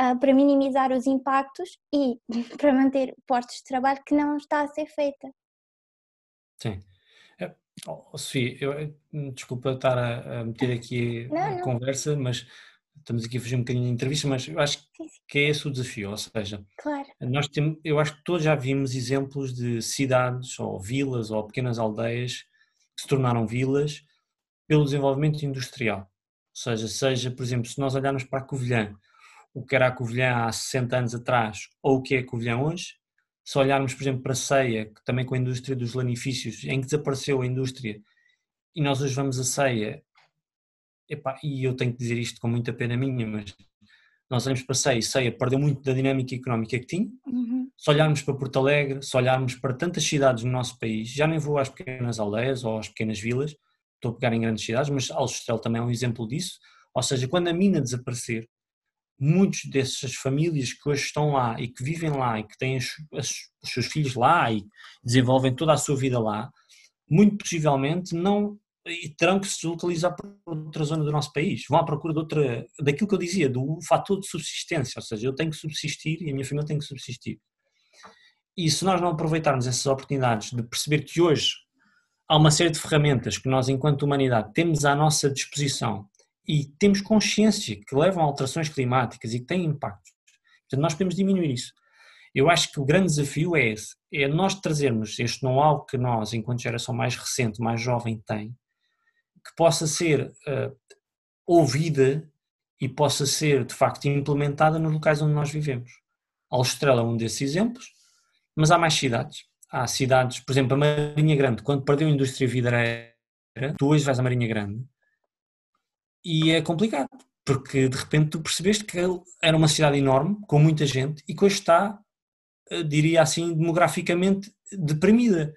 uh, para minimizar os impactos e para manter postos de trabalho que não está a ser feita. Sim. É, oh, Sofia, eu, eh, desculpa estar a, a meter aqui não, a não. conversa, mas estamos aqui a fazer um bocadinho de entrevista, mas eu acho que é esse o desafio, ou seja, claro. nós temos, eu acho que todos já vimos exemplos de cidades ou vilas ou pequenas aldeias se tornaram vilas pelo desenvolvimento industrial. Ou seja, seja, por exemplo, se nós olharmos para a Covilhã, o que era a Covilhã há 60 anos atrás ou o que é a Covilhã hoje, se olharmos, por exemplo, para a Ceia, também com a indústria dos lanifícios, em que desapareceu a indústria, e nós hoje vamos a Ceia, epá, e eu tenho que dizer isto com muita pena minha, mas nós olhamos para Ceia e Ceia perdeu muito da dinâmica económica que tinha. Uhum. Se olharmos para Porto Alegre, se olharmos para tantas cidades no nosso país, já nem vou às pequenas aldeias ou às pequenas vilas, estou a pegar em grandes cidades, mas Aljustrel também é um exemplo disso. Ou seja, quando a mina desaparecer, muitos dessas famílias que hoje estão lá e que vivem lá e que têm os, os seus filhos lá e desenvolvem toda a sua vida lá, muito possivelmente não e terão que se deslocalizar para outra zona do nosso país, vão à procura de outra, daquilo que eu dizia, do fator de subsistência, ou seja, eu tenho que subsistir e a minha família tem que subsistir. E se nós não aproveitarmos essas oportunidades de perceber que hoje há uma série de ferramentas que nós, enquanto humanidade, temos à nossa disposição e temos consciência que levam a alterações climáticas e que têm impactos. Portanto, nós podemos diminuir isso. Eu acho que o grande desafio é esse, é nós trazermos este know-how que nós, enquanto geração mais recente, mais jovem, tem, que possa ser uh, ouvida e possa ser, de facto, implementada nos locais onde nós vivemos. Aljustrel é um desses exemplos, mas há mais cidades. Há cidades, por exemplo, a Marinha Grande, quando perdeu a indústria vidreira, tu hoje vais à Marinha Grande, e é complicado, porque de repente tu percebeste que era uma cidade enorme, com muita gente, e que hoje está, eh, diria assim, demograficamente deprimida.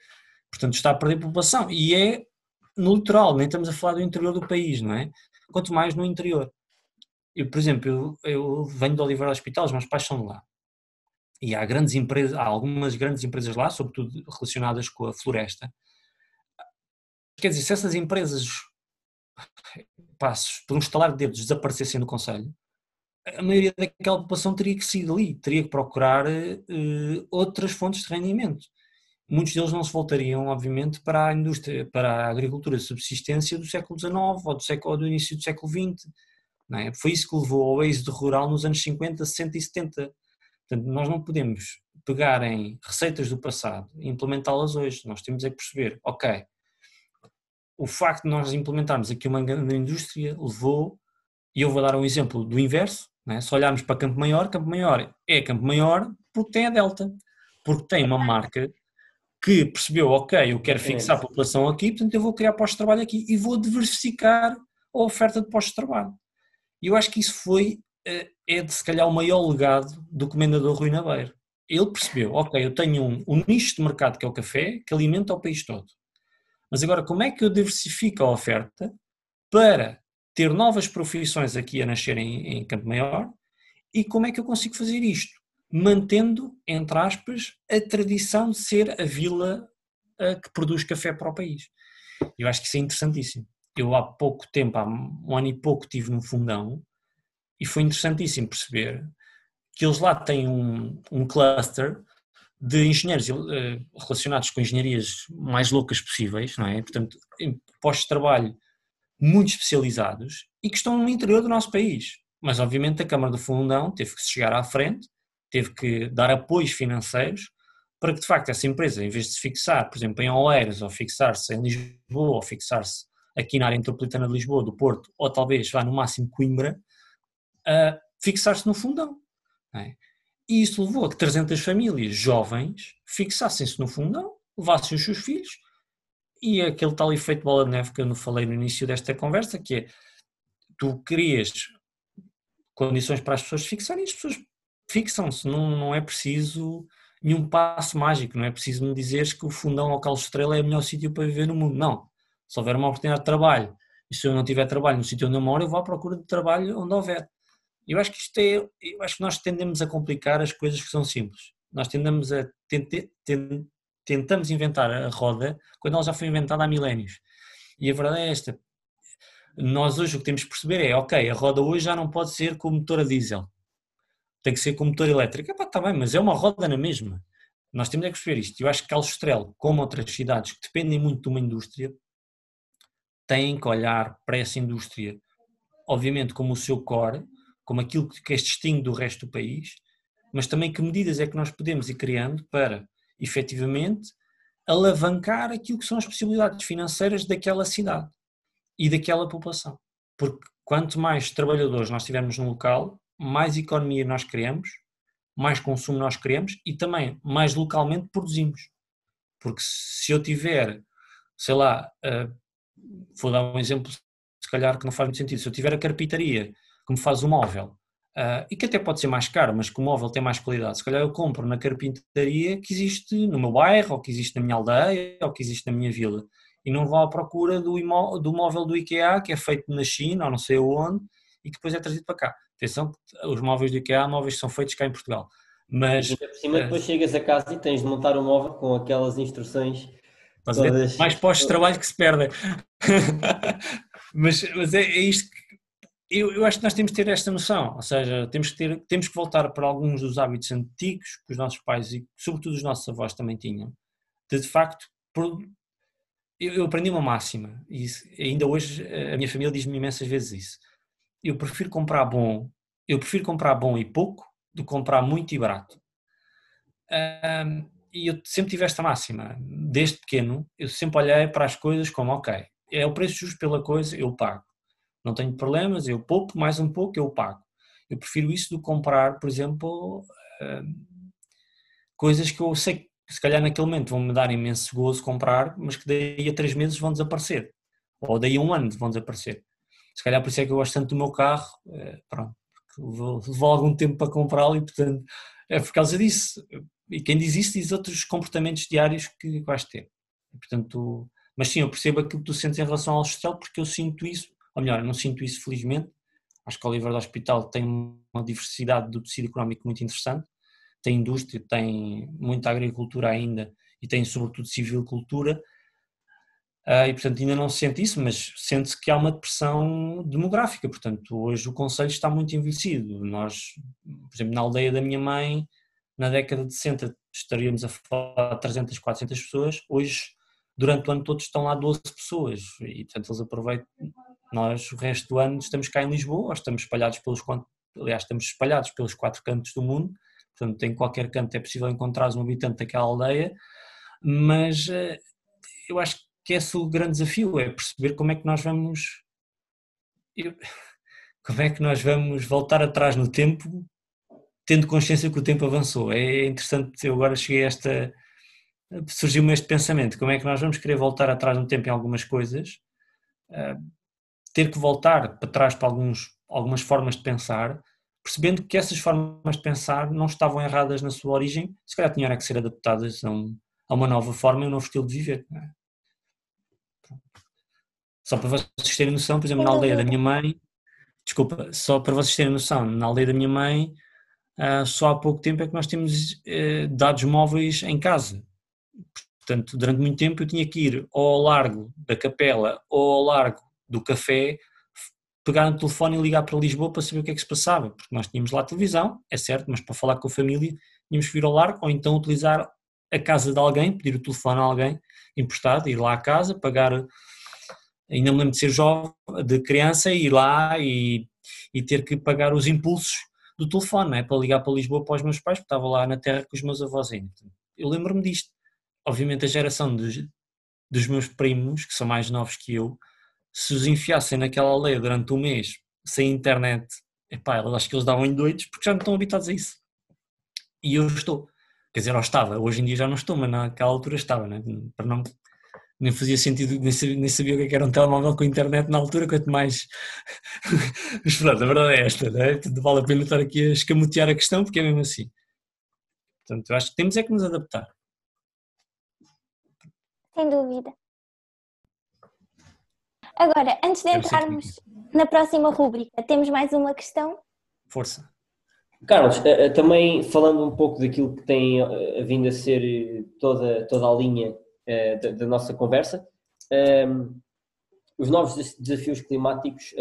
Portanto, está a perder população. E é no litoral, nem estamos a falar do interior do país, não é? Quanto mais no interior. Eu, por exemplo, eu, eu venho do Oliveira Hospital, os meus pais são de lá. E há grandes empresas, há algumas grandes empresas lá, sobretudo relacionadas com a floresta. Quer dizer, se essas empresas passos, por um estalar de dedos, desaparecessem do Conselho, a maioria daquela população teria que sair dali, teria que procurar uh, outras fontes de rendimento. Muitos deles não se voltariam, obviamente, para a indústria, para a agricultura de subsistência do século XIX ou do, século, ou do início do século XX. É? Foi isso que levou ao êxodo rural nos anos 50, 60 e 70. Portanto, nós não podemos pegar em receitas do passado e implementá-las hoje. Nós temos é que perceber, ok, o facto de nós implementarmos aqui uma grande indústria levou, e eu vou dar um exemplo do inverso, né? se olharmos para Campo Maior, Campo Maior é Campo Maior porque tem a Delta, porque tem uma marca que percebeu, ok, eu quero fixar a população aqui, portanto eu vou criar postos de trabalho aqui e vou diversificar a oferta de postos de trabalho. E eu acho que isso foi eh, é de se calhar o maior legado do comendador Rui Nabeiro. Ele percebeu, ok, eu tenho um, um nicho de mercado que é o café, que alimenta o país todo. Mas agora, como é que eu diversifico a oferta para ter novas profissões aqui a nascerem em Campo Maior e como é que eu consigo fazer isto? Mantendo, entre aspas, a tradição de ser a vila que produz café para o país. Eu acho que isso é interessantíssimo. Eu há pouco tempo, há um ano e pouco, estive num fundão e foi interessantíssimo perceber que eles lá têm um, um cluster de engenheiros uh, relacionados com engenharias mais loucas possíveis, não é? Portanto, postos de trabalho muito especializados e que estão no interior do nosso país. Mas, obviamente, a Câmara do Fundão teve que chegar à frente, teve que dar apoios financeiros para que, de facto, essa empresa, em vez de se fixar, por exemplo, em Oeiras, ou fixar-se em Lisboa, ou fixar-se aqui na área metropolitana de Lisboa, do Porto, ou talvez vá no máximo Coimbra, fixar-se no Fundão. É? E isso levou a que 300 famílias jovens fixassem-se no fundão, levassem os seus filhos e aquele tal efeito bola de neve que eu não falei no início desta conversa, que é tu crias condições para as pessoas fixarem e as pessoas fixam-se, não, não é preciso nenhum passo mágico, não é preciso me dizeres que o fundão ao Carlos Estrela é o melhor sítio para viver no mundo, não. Se houver uma oportunidade de trabalho e se eu não tiver trabalho no sítio onde eu moro, eu vou à procura de trabalho onde houver. Eu acho que isto é, eu acho que nós tendemos a complicar as coisas que são simples. Nós tendemos a tente, tentamos inventar a roda quando ela já foi inventada há milénios. E a verdade é esta. Nós hoje o que temos que perceber é, ok, a roda hoje já não pode ser com motor a diesel. Tem que ser com motor elétrico. Epá, está bem, mas é uma roda na mesma. Nós temos é que perceber isto. Eu acho que Aljustrel, como outras cidades que dependem muito de uma indústria, têm que olhar para essa indústria, obviamente como o seu core, como aquilo que as distingue do resto do país, mas também que medidas é que nós podemos ir criando para, efetivamente, alavancar aquilo que são as possibilidades financeiras daquela cidade e daquela população. Porque quanto mais trabalhadores nós tivermos no local, mais economia nós criamos, mais consumo nós criamos e também mais localmente produzimos. Porque se eu tiver, sei lá, uh, vou dar um exemplo, se calhar que não faz muito sentido, se eu tiver a carpintaria que me faz o móvel, uh, e que até pode ser mais caro, mas que o móvel tem mais qualidade, se calhar eu compro na carpintaria que existe no meu bairro, ou que existe na minha aldeia, ou que existe na minha vila, e não vou à procura do, imó do móvel do IKEA, que é feito na China, ou não sei onde, e que depois é trazido para cá. Atenção, os móveis do IKEA, móveis que são feitos cá em Portugal. Mas, e por cima, uh, depois chegas a casa e tens de montar o um móvel com aquelas instruções. Todas... Mais postos de trabalho que se perdem. mas, mas é, é isto que eu, eu, acho que nós temos que ter esta noção, ou seja, temos que, ter, temos que voltar para alguns dos hábitos antigos que os nossos pais e sobretudo os nossos avós também tinham, de de facto, por, eu, eu, aprendi uma máxima e ainda hoje a minha família diz-me imensas vezes isso, eu prefiro comprar bom, eu prefiro comprar bom e pouco do que comprar muito e barato. Um, e eu sempre tive esta máxima, desde pequeno, eu sempre olhei para as coisas como, ok, é o preço justo pela coisa, eu pago não tenho problemas, eu poupo mais um pouco, eu pago. Eu prefiro isso do comprar, por exemplo, uh, coisas que eu sei que se calhar naquele momento vão me dar imenso gozo comprar, mas que daí a três meses vão desaparecer. Ou daí a um ano vão desaparecer. Se calhar por isso é que eu gosto tanto do meu carro, uh, pronto, levou algum tempo para comprá-lo e portanto é por causa disso. E quem diz isso diz outros comportamentos diários que vais ter. E, portanto, mas sim, eu percebo aquilo que tu sentes em relação ao social porque eu sinto isso ou melhor, não sinto isso felizmente. Acho que o Oliver do Hospital tem uma diversidade do tecido económico muito interessante, tem indústria, tem muita agricultura ainda e tem sobretudo civilcultura, uh, e portanto ainda não se sente isso, mas sente-se que há uma depressão demográfica, portanto hoje o Conselho está muito envelhecido. Nós, por exemplo, na aldeia da minha mãe, na década de 60 estaríamos a falar de 300, 400 pessoas, hoje durante o ano todo estão lá 12 pessoas. E portanto eles aproveitam, nós, o resto do ano, estamos cá em Lisboa, estamos espalhados pelos aliás, estamos espalhados pelos quatro cantos do mundo, portanto, em qualquer canto é possível encontrar um habitante daquela aldeia, mas eh, eu acho que esse é o grande desafio, é perceber como é que nós vamos. como é que nós vamos voltar atrás no tempo, tendo consciência que o tempo avançou. É interessante, eu agora cheguei a esta. surgiu-me este pensamento: como é que nós vamos querer voltar atrás no tempo em algumas coisas? Eh, ter que voltar para trás para alguns, algumas formas de pensar, percebendo que essas formas de pensar não estavam erradas na sua origem, se calhar tinham que ser adaptadas a, a uma nova forma e um novo estilo de viver. É? Só para vocês terem noção, por exemplo, na aldeia da minha mãe, desculpa, só para vocês terem noção, na aldeia da minha mãe, uh, só há pouco tempo é que nós temos uh, dados móveis em casa. Portanto, durante muito tempo eu tinha que ir ou ao largo da capela ou ao largo do café pegar no telefone e ligar para Lisboa para saber o que é que se passava, porque nós tínhamos lá televisão, é certo, mas para falar com a família tínhamos que vir ao largo ou então utilizar a casa de alguém, pedir o telefone a alguém emprestado, ir lá à casa, pagar, ainda me lembro de ser jovem, de criança, ir lá e, e ter que pagar os impulsos do telefone, é? para ligar para Lisboa para os meus pais, porque estava lá na terra com os meus avós ainda. Eu lembro-me disto. Obviamente a geração dos, dos meus primos, que são mais novos que eu, se os enfiassem naquela aldeia durante um mês, sem internet, epá, eu acho que eles davam em doidos porque já não estão habituados a isso. E eu estou. Quer dizer, eu estava, hoje em dia já não estou, mas naquela altura estava, né? para não, nem fazia sentido, nem sabia, nem sabia o é que era um telemóvel com internet na altura, quanto mais. mas pronto, a verdade é esta, né? vale a pena estar aqui a escamotear a questão, porque é mesmo assim. Portanto, eu acho que temos é que nos adaptar. Sem dúvida. Agora, antes de entrarmos na próxima rúbrica, temos mais uma questão? Força. Carlos, eh, eh, também falando um pouco daquilo que tem eh, vindo a ser toda, toda a linha da, da nossa conversa, ehm, os novos desafios climáticos,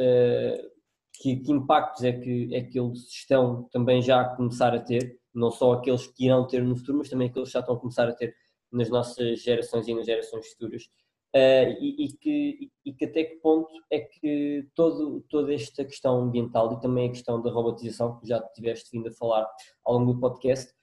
que, que, impactos é que, é que eles estão também já a começar a ter, não só aqueles que irão ter no futuro, mas também aqueles que já estão a começar a ter nas nossas gerações e nas gerações futuras. Uh, e, e, que, e, que, até que ponto é que todo, toda esta questão ambiental e também a questão da robotização, que já tiveste vindo a falar ao longo do podcast, uh,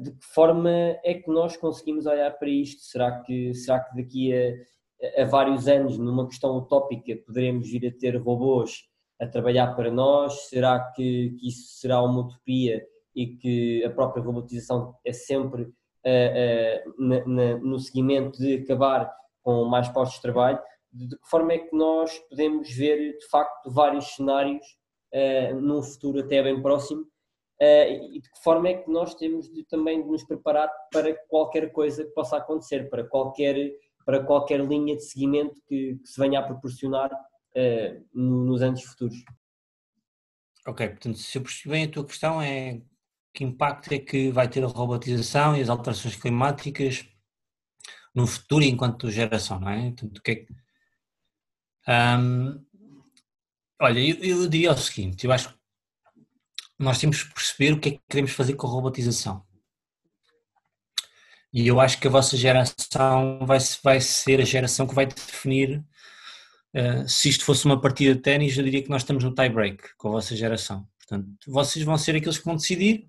de que forma é que nós conseguimos olhar para isto? Será que, será que daqui a, a vários anos, numa questão utópica, poderemos vir a ter robôs a trabalhar para nós? Será que, que isso será uma utopia e que a própria robotização é sempre uh, na, na, no seguimento de acabar com mais postos de trabalho, de que forma é que nós podemos ver de facto vários cenários uh, num futuro até bem próximo uh, e de que forma é que nós temos de, também de nos preparar para qualquer coisa que possa acontecer, para qualquer, para qualquer linha de seguimento que, que se venha a proporcionar uh, nos anos futuros. Ok, portanto, se eu percebi bem a tua questão é que impacto é que vai ter a robotização e as alterações climáticas no futuro enquanto geração, não é? Portanto, que é que, um, olha, eu, eu, diria o seguinte, eu acho que nós temos que perceber o que é que queremos fazer com a robotização. E eu acho que a vossa geração vai, vai ser a geração que vai definir uh, se isto fosse uma partida de ténis, eu diria que nós estamos no tie break com a vossa geração. Portanto, vocês vão ser aqueles que vão decidir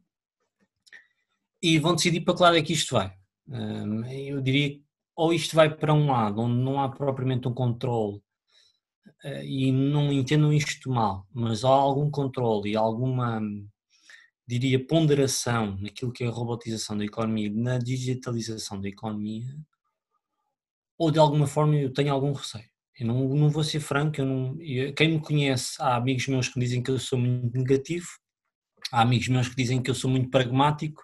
e vão decidir para que lado é que isto vai. eu diria ou isto vai para um lado onde não há propriamente um controle e não entendam isto mal, mas há algum controle e alguma, diria, ponderação naquilo que é a robotização da economia, na digitalização da economia, ou de alguma forma eu tenho algum receio. Eu não, não vou ser franco, eu não, eu, quem me conhece, há amigos meus que dizem que eu sou muito negativo, há amigos meus que dizem que eu sou muito pragmático,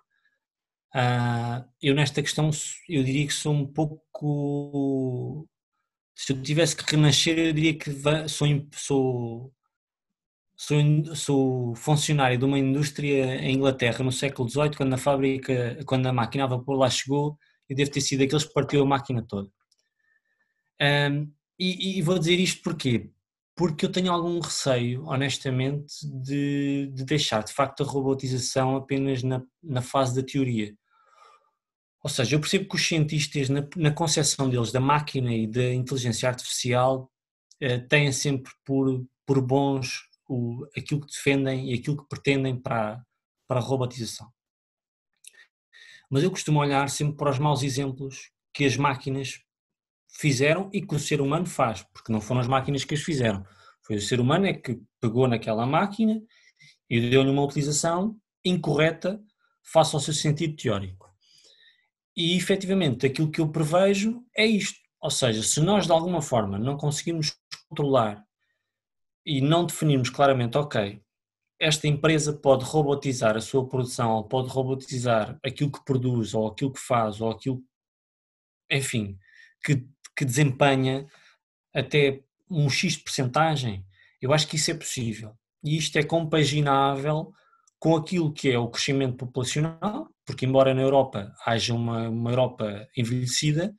Uh, eu nesta questão, eu diria que sou um pouco. Se eu tivesse que renascer, eu diria que sou, sou, sou, sou funcionário de uma indústria em Inglaterra no século XVIII, quando a fábrica, quando a máquina a vapor lá chegou, eu devo ter sido aqueles que partiu a máquina toda. Um, e, e, vou dizer isto porquê? Porque eu tenho algum receio, honestamente, de, de deixar de facto a robotização apenas na, na fase da teoria. Ou seja, eu percebo que os cientistas, na, na concepção deles da máquina e da inteligência artificial, eh, têm sempre por, por bons o, aquilo que defendem e aquilo que pretendem para, para a robotização. Mas eu costumo olhar sempre para os maus exemplos que as máquinas fizeram e que o ser humano faz, porque não foram as máquinas que as fizeram. Foi o ser humano é que pegou naquela máquina e deu-lhe uma utilização incorreta face ao seu sentido teórico. E efetivamente aquilo que eu prevejo é isto. Ou seja, se nós de alguma forma não conseguimos controlar e não definirmos claramente, ok, esta empresa pode robotizar a sua produção, ou pode robotizar aquilo que produz, ou aquilo que faz, ou aquilo, enfim, que, que desempenha até um X de percentagem, eu acho que isso é possível. E isto é compaginável com aquilo que é o crescimento populacional, porque embora na Europa haja uma, uma Europa envelhecida,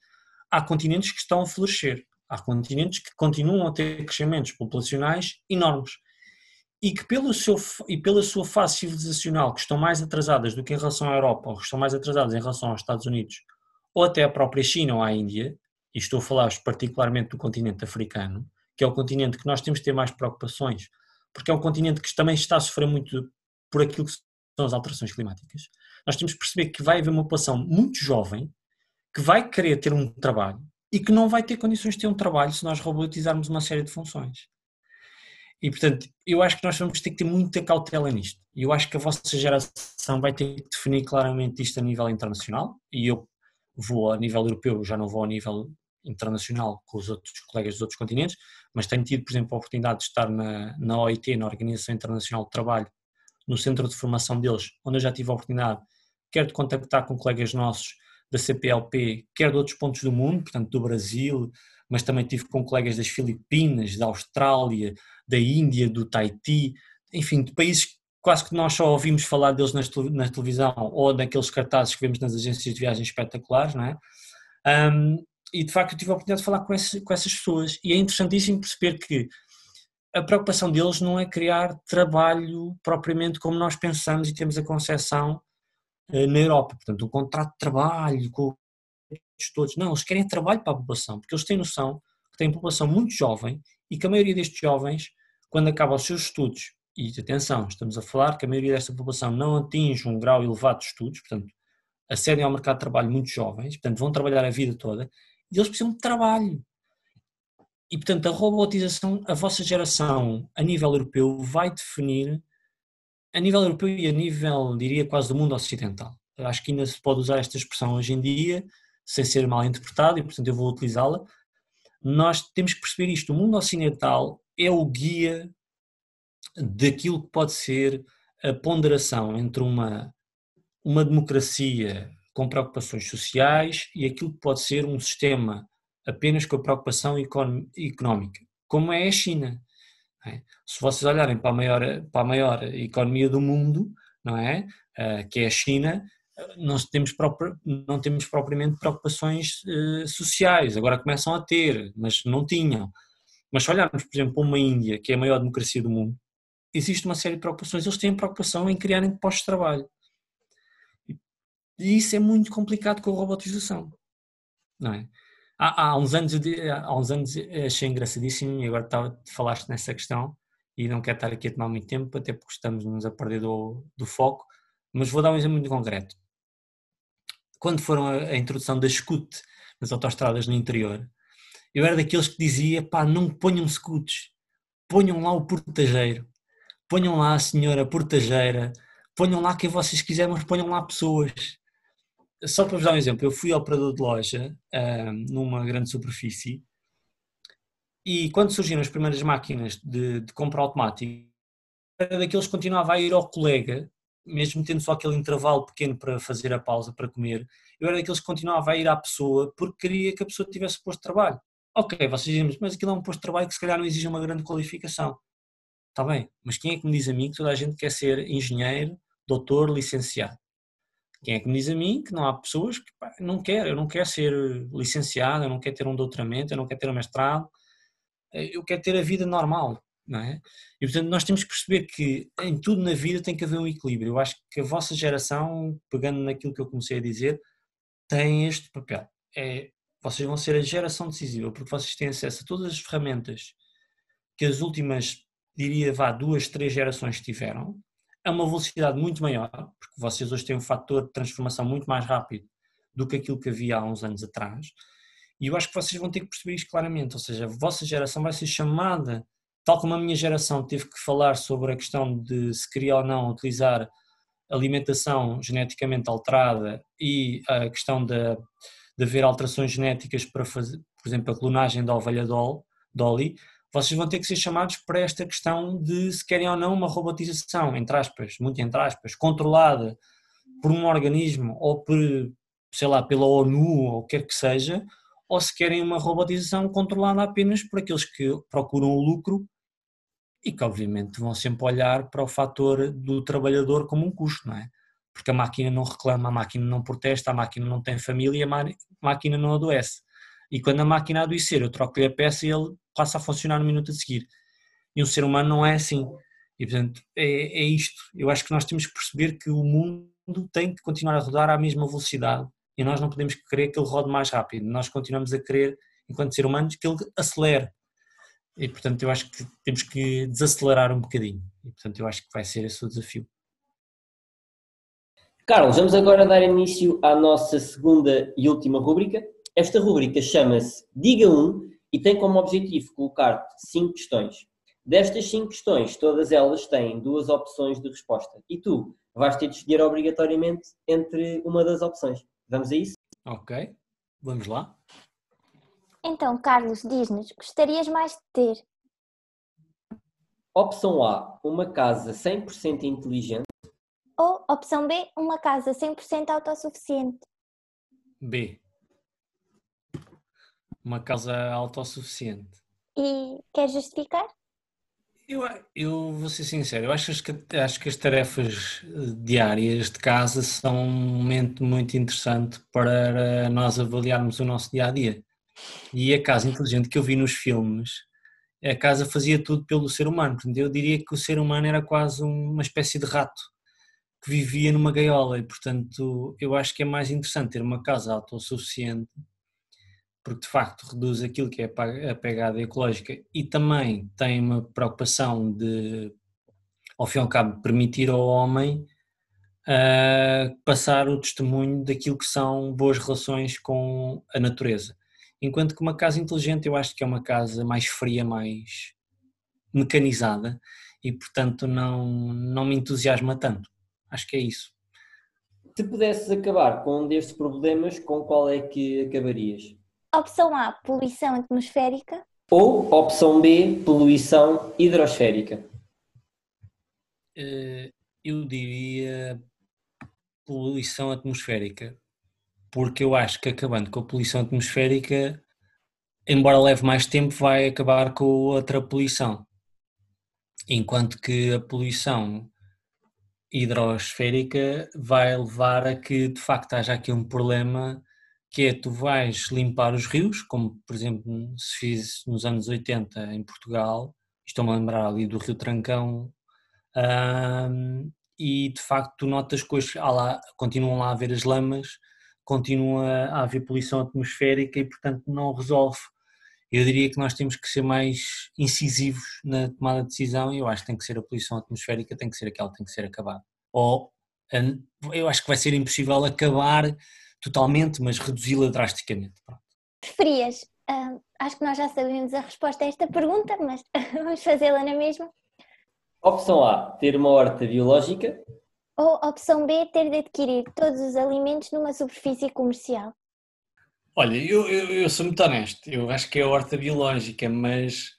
há continentes que estão a florescer, há continentes que continuam a ter crescimentos populacionais enormes. E que pelo seu, e pela sua fase civilizacional que estão mais atrasadas do que em relação à Europa ou que estão mais atrasadas em relação aos Estados Unidos ou até à própria China ou à Índia, e estou a falar particularmente do continente africano, que é o continente que nós temos de ter mais preocupações, porque é um continente que também está a sofrer muito por aquilo que são as alterações climáticas. Nós temos que perceber que vai haver uma população muito jovem que vai querer ter um trabalho e que não vai ter condições de ter um trabalho se nós robotizarmos uma série de funções. E, portanto, eu acho que nós vamos ter que ter muita cautela nisto. E eu acho que a vossa geração vai ter que definir claramente isto a nível internacional. E eu vou a nível europeu, já não vou a nível internacional com os outros colegas dos outros continentes, mas tenho tido, por exemplo, a oportunidade de estar na, na OIT, na Organização Internacional de Trabalho, no centro de formação deles, onde eu já tive a oportunidade, quer de contactar com colegas nossos da CPLP, quer de outros pontos do mundo, portanto do Brasil, mas também tive com colegas das Filipinas, da Austrália, da Índia, do Tahiti, enfim, de países quase que nós só ouvimos falar deles na televisão ou naqueles cartazes que vemos nas agências de viagens espetaculares, não é? Um, e de facto eu tive a oportunidade de falar com, esse, com essas pessoas e é interessantíssimo perceber que a preocupação deles não é criar trabalho propriamente como nós pensamos e temos a concepção eh, na Europa, portanto um contrato de trabalho com todos, não, eles querem trabalho para a população, porque eles têm noção que têm população muito jovem e que a maioria destes jovens, quando acabam os seus estudos, e atenção, estamos a falar que a maioria desta população não atinge um grau elevado de estudos, portanto, acedem ao mercado de trabalho muito jovens, portanto, vão trabalhar a vida toda, e eles precisam de trabalho. E, portanto, a robotização, a vossa geração, a nível europeu, vai definir, a nível europeu e a nível, diria, quase do mundo ocidental. Eu acho que ainda se pode usar esta expressão hoje em dia, sem ser mal interpretada, e, portanto, eu vou utilizá-la. Nós temos que perceber isto. O mundo ocidental é o guia daquilo que pode ser a ponderação entre uma, uma democracia com preocupações sociais e aquilo que pode ser um sistema apenas com a preocupação económica, como é a China. É? Se vocês olharem para a maior, para a maior economia do mundo, não é? Uh, que é a China, não temos, não temos propriamente preocupações uh, sociais, agora começam a ter, mas não tinham. Mas se olharmos, por exemplo, para uma Índia, que é a maior democracia do mundo, existe uma série de preocupações, eles têm preocupação em criarem postos de trabalho. E isso é muito complicado com a robotização. Não é? Há, há, uns anos, há uns anos achei engraçadíssimo e agora estava, falaste nessa questão e não quero estar aqui a tomar muito tempo, até porque estamos-nos a perder do, do foco, mas vou dar um exemplo muito concreto. Quando foram a, a introdução da SCUT nas autostradas no interior, eu era daqueles que dizia, pá, não ponham scouts, ponham lá o portageiro, ponham lá a senhora portageira, ponham lá quem vocês quiserem, mas ponham lá pessoas só para vos dar um exemplo, eu fui operador de loja numa grande superfície e quando surgiram as primeiras máquinas de, de compra automática, era daqueles que continuava a ir ao colega, mesmo tendo só aquele intervalo pequeno para fazer a pausa para comer, eu era daqueles que continuava a ir à pessoa porque queria que a pessoa tivesse posto de trabalho. Ok, vocês dizem, mas aquilo é um posto de trabalho que se calhar não exige uma grande qualificação. Está bem, mas quem é que me diz a mim que toda a gente quer ser engenheiro, doutor, licenciado? Quem é que me diz a mim que não há pessoas que pá, não quer, eu não quero ser licenciado, eu não quero ter um doutoramento, eu não quero ter um mestrado, eu quero ter a vida normal, não é? E portanto nós temos que perceber que em tudo na vida tem que haver um equilíbrio. Eu acho que a vossa geração, pegando naquilo que eu comecei a dizer, tem este papel. É, vocês vão ser a geração decisiva, porque vocês têm acesso a todas as ferramentas que as últimas, diria, vá, duas, três gerações tiveram, a uma velocidade muito maior, porque vocês hoje têm um fator de transformação muito mais rápido do que aquilo que havia há uns anos atrás. E eu acho que vocês vão ter que perceber isto claramente, ou seja, a vossa geração vai ser chamada, tal como a minha geração teve que falar sobre a questão de se queria ou não utilizar alimentação geneticamente alterada e a questão de, de haver alterações genéticas para fazer, por exemplo, a clonagem da ovelha Dolly, vocês vão ter que ser chamados para esta questão de se querem ou não uma robotização, entre aspas, muito entre aspas, controlada por um organismo ou por, sei lá, pela ONU ou o que quer que seja, ou se querem uma robotização controlada apenas por aqueles que procuram o lucro e que obviamente vão sempre olhar para o fator do trabalhador como um custo, não é? Porque a máquina não reclama, a máquina não protesta, a máquina não tem família, a máquina não adoece. E quando a máquina adoecer, eu troco-lhe a peça e ele passa a funcionar no minuto a seguir. E um ser humano não é assim. E portanto, é, é isto. Eu acho que nós temos que perceber que o mundo tem que continuar a rodar à mesma velocidade e nós não podemos querer que ele rode mais rápido. Nós continuamos a querer, enquanto ser humanos, que ele acelere. E portanto, eu acho que temos que desacelerar um bocadinho. E portanto, eu acho que vai ser esse o desafio. Carlos, vamos agora dar início à nossa segunda e última rúbrica. Esta rúbrica chama-se Diga 1 e tem como objetivo colocar-te 5 questões. Destas 5 questões, todas elas têm duas opções de resposta e tu vais ter de escolher obrigatoriamente entre uma das opções. Vamos a isso? Ok, vamos lá. Então, Carlos, diz-nos, gostarias mais de ter? Opção A, uma casa 100% inteligente ou opção B, uma casa 100% autossuficiente. B. Uma casa autossuficiente. E quer justificar? Eu, eu vou ser sincero, eu acho que, acho que as tarefas eh, diárias de casa são um momento muito interessante para nós avaliarmos o nosso dia a dia. E a casa inteligente que eu vi nos filmes, a casa fazia tudo pelo ser humano. Eu diria que o ser humano era quase uma espécie de rato que vivia numa gaiola e, portanto, eu acho que é mais interessante ter uma casa autossuficiente porque de facto reduz aquilo que é a pegada ecológica e também tem uma preocupação de, ao fim e ao cabo, permitir ao homem uh, passar o testemunho daquilo que são boas relações com a natureza. Enquanto que uma casa inteligente eu acho que é uma casa mais fria, mais mecanizada e portanto não, não me entusiasma tanto. Acho que é isso. Se pudesses acabar com um destes problemas, com qual é que acabarias? Opção A, poluição atmosférica. Ou opção B, poluição hidrosférica. Eh, eu diria poluição atmosférica, porque eu acho que acabando com a poluição atmosférica, embora leve mais tempo, vai acabar com outra poluição. Enquanto que a poluição hidrosférica vai levar a que de facto haja aqui um problema que é tu vais limpar os rios, como por exemplo se fiz nos anos 80 em Portugal, estou-me a lembrar ali do Rio Trancão, um, e de facto tu notas que hoje lá, continuam lá a haver as lamas, continua a haver poluição atmosférica e portanto não resolve. Eu diria que nós temos que ser mais incisivos na tomada de decisão e eu acho que tem que ser a poluição atmosférica, tem que ser aquela, tem que ser acabada. Ou eu acho que vai ser impossível acabar totalmente, mas reduzi-la drasticamente. Pronto. Preferias? Uh, acho que nós já sabemos a resposta a esta pergunta, mas vamos fazê-la na mesma. Opção A, ter uma horta biológica. Ou opção B, ter de adquirir todos os alimentos numa superfície comercial. Olha, eu, eu, eu sou muito honesto, eu acho que é a horta biológica, mas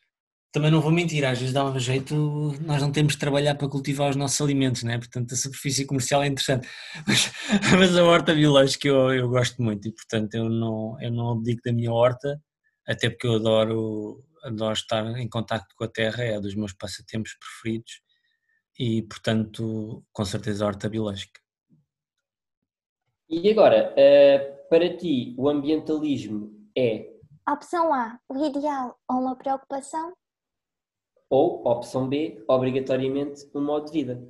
também não vou mentir, às vezes dá um jeito, nós não temos de trabalhar para cultivar os nossos alimentos, né? portanto a superfície comercial é interessante, mas, mas a horta biológica eu, eu gosto muito e portanto eu não, eu não abdico da minha horta, até porque eu adoro, adoro estar em contacto com a terra, é um dos meus passatempos preferidos e portanto com certeza a horta biológica. E agora, eh, para ti o ambientalismo é Opção A, o ideal ou uma preocupação? Ou, opção B, obrigatoriamente um modo de vida?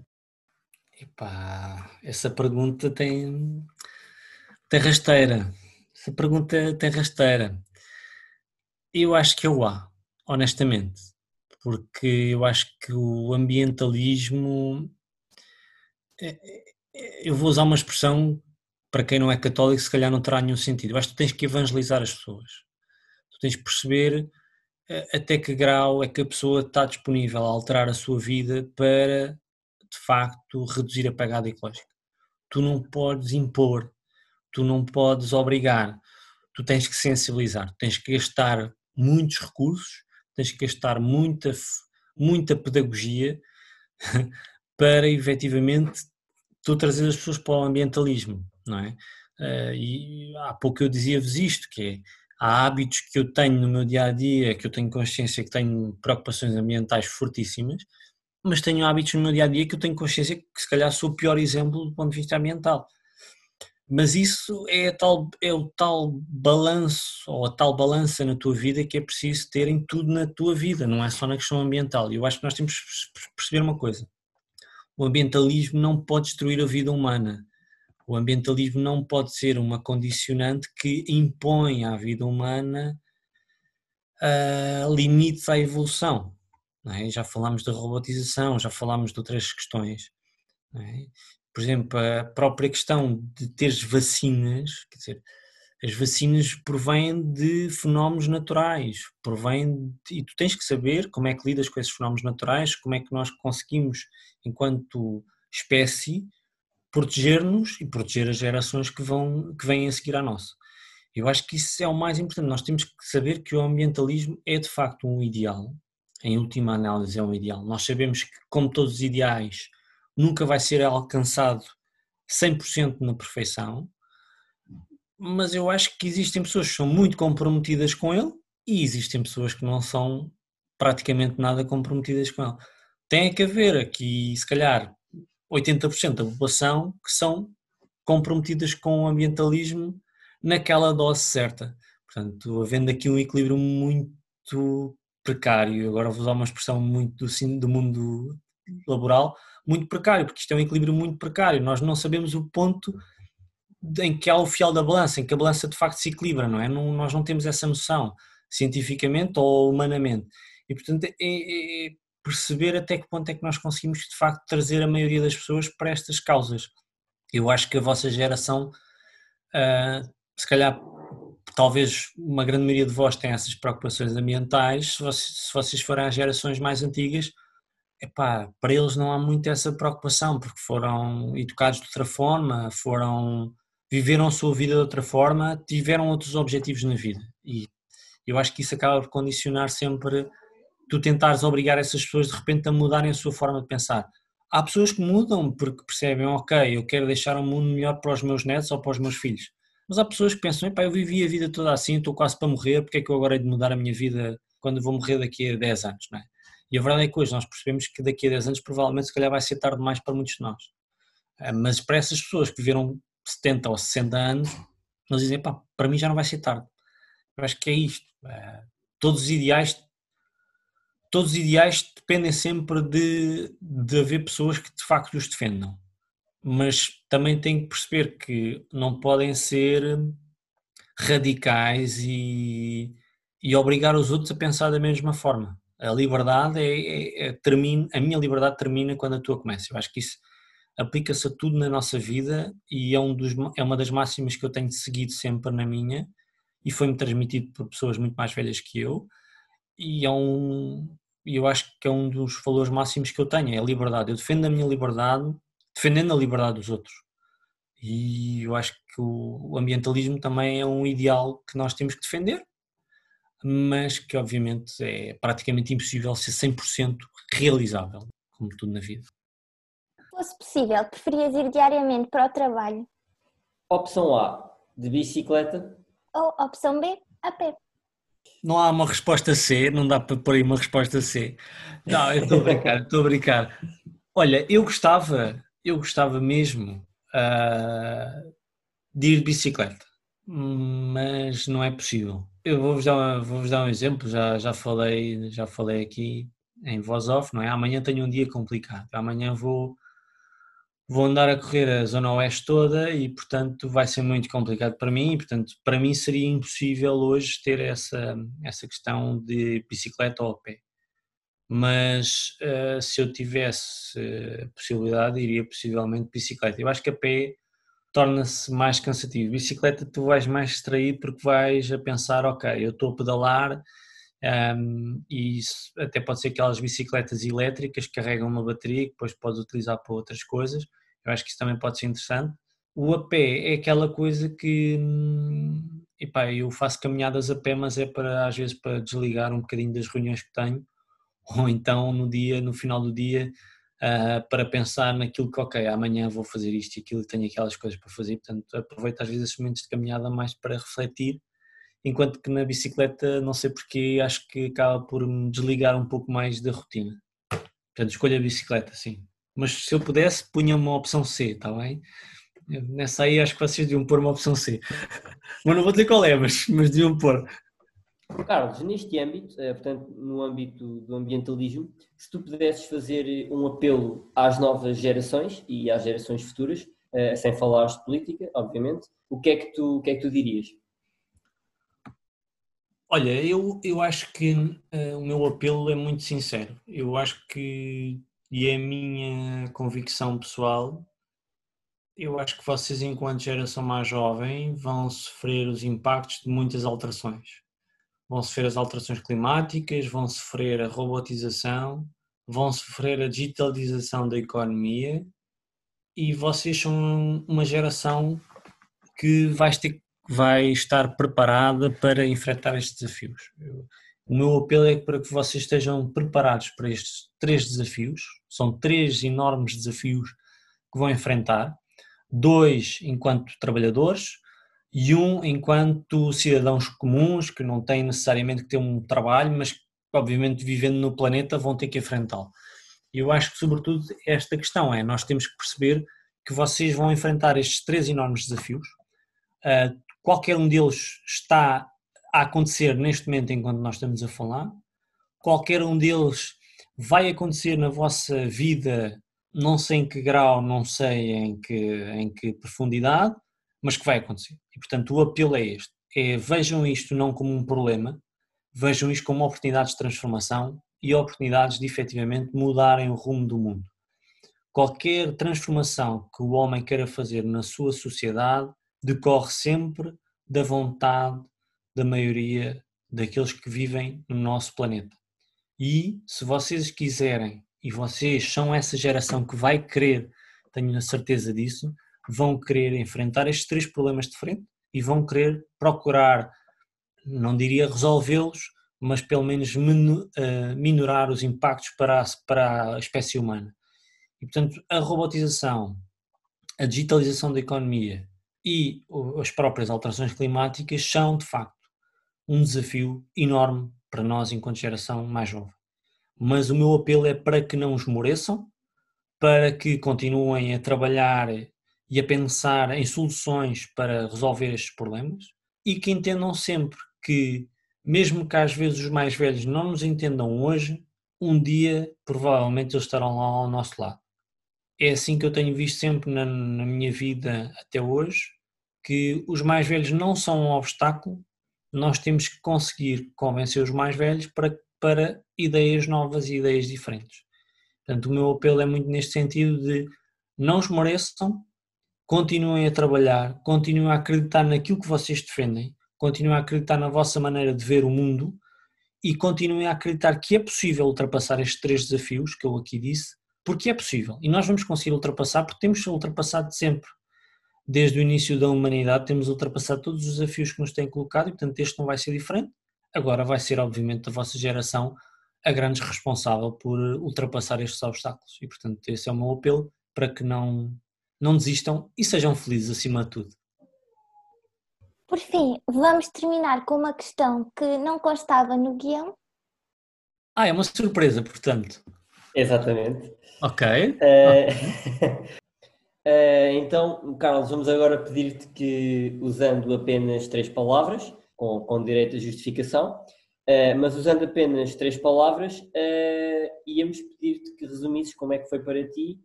Epá, essa pergunta tem, tem rasteira. Essa pergunta tem rasteira. Eu acho que é o A, honestamente. Porque eu acho que o ambientalismo. É, é, eu vou usar uma expressão para quem não é católico, se calhar não terá nenhum sentido. Eu acho que tu tens que evangelizar as pessoas. Tu tens que perceber até que grau é que a pessoa está disponível a alterar a sua vida para, de facto, reduzir a pegada ecológica. Tu não podes impor, tu não podes obrigar, tu tens que sensibilizar, tens que gastar muitos recursos, tens que gastar muita, muita pedagogia para efetivamente tu trazer as pessoas para o ambientalismo, não é? Uh, e há pouco eu dizia-vos isto, que é, há hábitos que eu tenho no meu dia a dia, que eu tenho consciência que tenho preocupações ambientais fortíssimas, mas tenho hábitos no meu dia a dia que eu tenho consciência que se calhar sou o pior exemplo do ponto de vista ambiental. Mas isso é, tal, é o tal balanço, ou a tal balança na tua vida que é preciso ter em tudo na tua vida, não é só na questão ambiental. E eu acho que nós temos que perceber uma coisa: o ambientalismo não pode destruir a vida humana. O ambientalismo não pode ser uma condicionante que impõe à vida humana uh, limites à evolução. É? Já falámos da robotização, já falámos de outras questões. É? Por exemplo, a própria questão de teres vacinas, quer dizer, as vacinas provêm de fenómenos naturais, provêm de, e tu tens que saber como é que lidas com esses fenómenos naturais, como é que nós conseguimos, enquanto espécie, proteger-nos e proteger as gerações que, vão, que vêm a seguir à nossa. Eu acho que isso é o mais importante. Nós temos que saber que o ambientalismo é de facto um ideal, em última análise, é um ideal. Nós sabemos que, como todos os ideais, nunca vai ser alcançado 100% na perfeição, mas eu acho que existem pessoas que são muito comprometidas com ele e existem pessoas que não são praticamente nada comprometidas com ele. Tem que haver aqui, se calhar, 80% da população que são comprometidas com o ambientalismo naquela dose certa. Portanto, havendo aqui um equilíbrio muito precário, agora vou usar uma expressão muito do, do mundo laboral, muito precário, porque isto é um equilíbrio muito precário. Nós não sabemos o ponto em que há o fiel da balança, em que a balança de facto se equilibra, não é? Não, nós não temos essa noção, cientificamente ou humanamente. E portanto é, é, perceber até que ponto é que nós conseguimos de facto trazer a maioria das pessoas para estas causas. Eu acho que a vossa geração, uh, se calhar, talvez uma grande maioria de vós tenha essas preocupações ambientais, se vocês, se vocês forem às gerações mais antigas, epá, para eles não há muito essa preocupação, porque foram educados de outra forma, foram viveram a sua vida de outra forma, tiveram outros objetivos na vida. E eu acho que isso acaba por condicionar sempre tu tentares obrigar essas pessoas de repente a mudarem a sua forma de pensar. Há pessoas que mudam porque percebem, ok, eu quero deixar um mundo melhor para os meus netos ou para os meus filhos. Mas há pessoas que pensam, eu vivi a vida toda assim, estou quase para morrer, porque é que eu agora hei de mudar a minha vida quando vou morrer daqui a 10 anos, não é? E a verdade é que hoje nós percebemos que daqui a 10 anos provavelmente se calhar vai ser tarde demais para muitos de nós. Ah, mas para essas pessoas que viveram 70 ou 60 anos, eles dizem, pá, para mim já não vai ser tarde. Eu acho que é isto. Ah, todos os ideais todos os ideais dependem sempre de, de haver pessoas que de facto os defendam. Mas também tem que perceber que não podem ser radicais e, e obrigar os outros a pensar da mesma forma. A liberdade é, é, é termina, a minha liberdade termina quando a tua começa. Eu acho que isso aplica-se a tudo na nossa vida e é, um dos, é uma das máximas que eu tenho seguido sempre na minha e foi-me transmitido por pessoas muito mais velhas que eu e é um eu acho que é um dos valores máximos que eu tenho, é a liberdade. Eu defendo a minha liberdade defendendo a liberdade dos outros. E eu acho que o ambientalismo também é um ideal que nós temos que defender, mas que obviamente é praticamente impossível ser 100% realizável, como tudo na vida. Se fosse possível, preferias ir diariamente para o trabalho? Opção A, de bicicleta. Ou opção B, a pé? Não há uma resposta C, não dá para pôr aí uma resposta C. Não, eu estou a brincar, estou a brincar. Olha, eu gostava, eu gostava mesmo uh, de ir de bicicleta, mas não é possível. Eu vou-vos dar, vou dar um exemplo, já, já, falei, já falei aqui em voz off, não é? Amanhã tenho um dia complicado, amanhã vou vou andar a correr a zona oeste toda e portanto vai ser muito complicado para mim e portanto para mim seria impossível hoje ter essa, essa questão de bicicleta ou pé. Mas uh, se eu tivesse a possibilidade iria possivelmente bicicleta. Eu acho que a pé torna-se mais cansativo. Bicicleta tu vais mais distraído porque vais a pensar, ok, eu estou a pedalar um, e isso até pode ser aquelas bicicletas elétricas que carregam uma bateria que depois podes utilizar para outras coisas. Eu acho que isso também pode ser interessante. O a pé é aquela coisa que, epá, eu faço caminhadas a pé, mas é para às vezes para desligar um bocadinho das reuniões que tenho, ou então no dia, no final do dia, uh, para pensar naquilo que, ok, amanhã vou fazer isto e aquilo tenho aquelas coisas para fazer, portanto aproveito às vezes esses momentos de caminhada mais para refletir, enquanto que na bicicleta, não sei porquê, acho que acaba por me desligar um pouco mais da rotina. Portanto, escolho a bicicleta, sim. Mas se eu pudesse, punha uma opção C, está bem? Nessa aí acho que vocês deviam pôr uma opção C. mas não vou dizer qual é, mas, mas deviam pôr. Carlos, neste âmbito, eh, portanto, no âmbito do ambientalismo, se tu pudesses fazer um apelo às novas gerações e às gerações futuras, eh, sem falar de política, obviamente, o que é que tu, o que é que tu dirias? Olha, eu, eu acho que uh, o meu apelo é muito sincero. Eu acho que, e a minha convicção pessoal, eu acho que vocês, enquanto geração mais jovem, vão sofrer os impactos de muitas alterações. Vão sofrer as alterações climáticas, vão sofrer a robotização, vão sofrer a digitalização da economia e vocês são uma geração que vai ter, vai estar preparada para enfrentar estes desafios. O meu apelo é para que vocês estejam preparados para estes três desafios. São três enormes desafios que vão enfrentar. Dois enquanto trabalhadores e um enquanto cidadãos comuns que não têm necessariamente que ter um trabalho, mas que, obviamente vivendo no planeta vão ter que enfrentá-lo. Eu acho que sobretudo esta questão é, nós temos que perceber que vocês vão enfrentar estes três enormes desafios, ah, qualquer um deles está a acontecer neste momento enquanto nós estamos a falar, qualquer um deles vai acontecer na vossa vida, não sei em que grau, não sei em que, em que profundidade, mas que vai acontecer. E portanto o apelo é este, é vejam isto não como um problema, vejam isto como oportunidades de transformação e oportunidades de efetivamente mudarem o rumo do mundo. Qualquer transformação que o homem queira fazer na sua sociedade decorre sempre da vontade da maioria daqueles que vivem no nosso planeta. E se vocês quiserem, e vocês são essa geração que vai querer, tenho a certeza disso, vão querer enfrentar estes três problemas de frente e vão querer procurar, não diria resolvê-los, mas pelo menos eh, minorar os impactos para a, para a espécie humana. E portanto, a robotização, a digitalização da economia e as próprias alterações climáticas são, de facto, um desafio enorme para nós enquanto geração mais jovem. Mas o meu apelo é para que não esmoreçam, para que continuem a trabalhar e a pensar em soluções para resolver estes problemas e que entendam sempre que, mesmo que às vezes os mais velhos não nos entendam hoje, um dia provavelmente eles estarão lá ao nosso lado. É assim que eu tenho visto sempre na, na minha vida até hoje que os mais velhos não são um obstáculo, nós temos que conseguir convencer os mais velhos para, para ideias novas e ideias diferentes. Portanto, o meu apelo é muito neste sentido de não esmoreçam, continuem a trabalhar, continuem a acreditar naquilo que vocês defendem, continuem a acreditar na vossa maneira de ver o mundo e continuem a acreditar que é possível ultrapassar estes três desafios que eu aqui disse, porque é possível. E nós vamos conseguir ultrapassar porque temos ultrapassado sempre desde o início da humanidade temos ultrapassado todos os desafios que nos têm colocado e, portanto, este não vai ser diferente. Agora vai ser, obviamente, a vossa geração a grande responsável por ultrapassar estes obstáculos. E, portanto, esse é o meu apelo para que não, não desistam e sejam felizes acima de tudo. Por fim, vamos terminar com uma questão que não constava no guião. Ah, é uma surpresa, portanto. Exatamente. Ok. Uh, okay. Uh, então, Carlos, vamos agora pedir-te que, usando apenas três palavras, com, com direito à justificação, uh, mas usando apenas três palavras, uh, íamos pedir-te que resumisses como é que foi para ti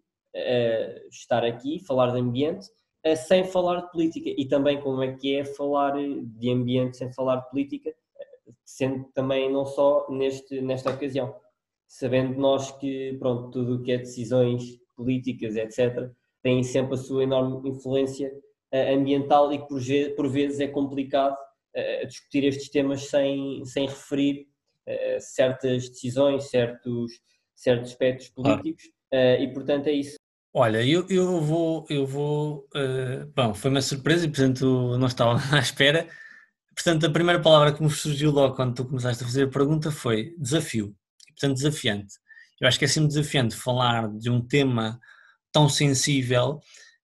estar aqui, falar de ambiente, sem falar de política, e também como é que é falar de ambiente sem falar de política, sendo também não só neste, nesta ocasião, sabendo nós que, pronto, tudo o que é decisões políticas, etc., têm sempre a sua enorme influência uh, ambiental e que por, vezes é complicado uh, discutir estes temas sem, sem referir uh, certas decisões, certos, certos aspectos políticos e portanto é isso. Olha, eu, eu vou, eu vou, bom, foi uma surpresa e portanto não estava à espera, Portanto, a primeira palavra que me surgiu logo quando tu começaste a fazer a pergunta foi desafio. E, portanto, desafiante. Eu acho que é sempre desafiante falar de um tema tão sensível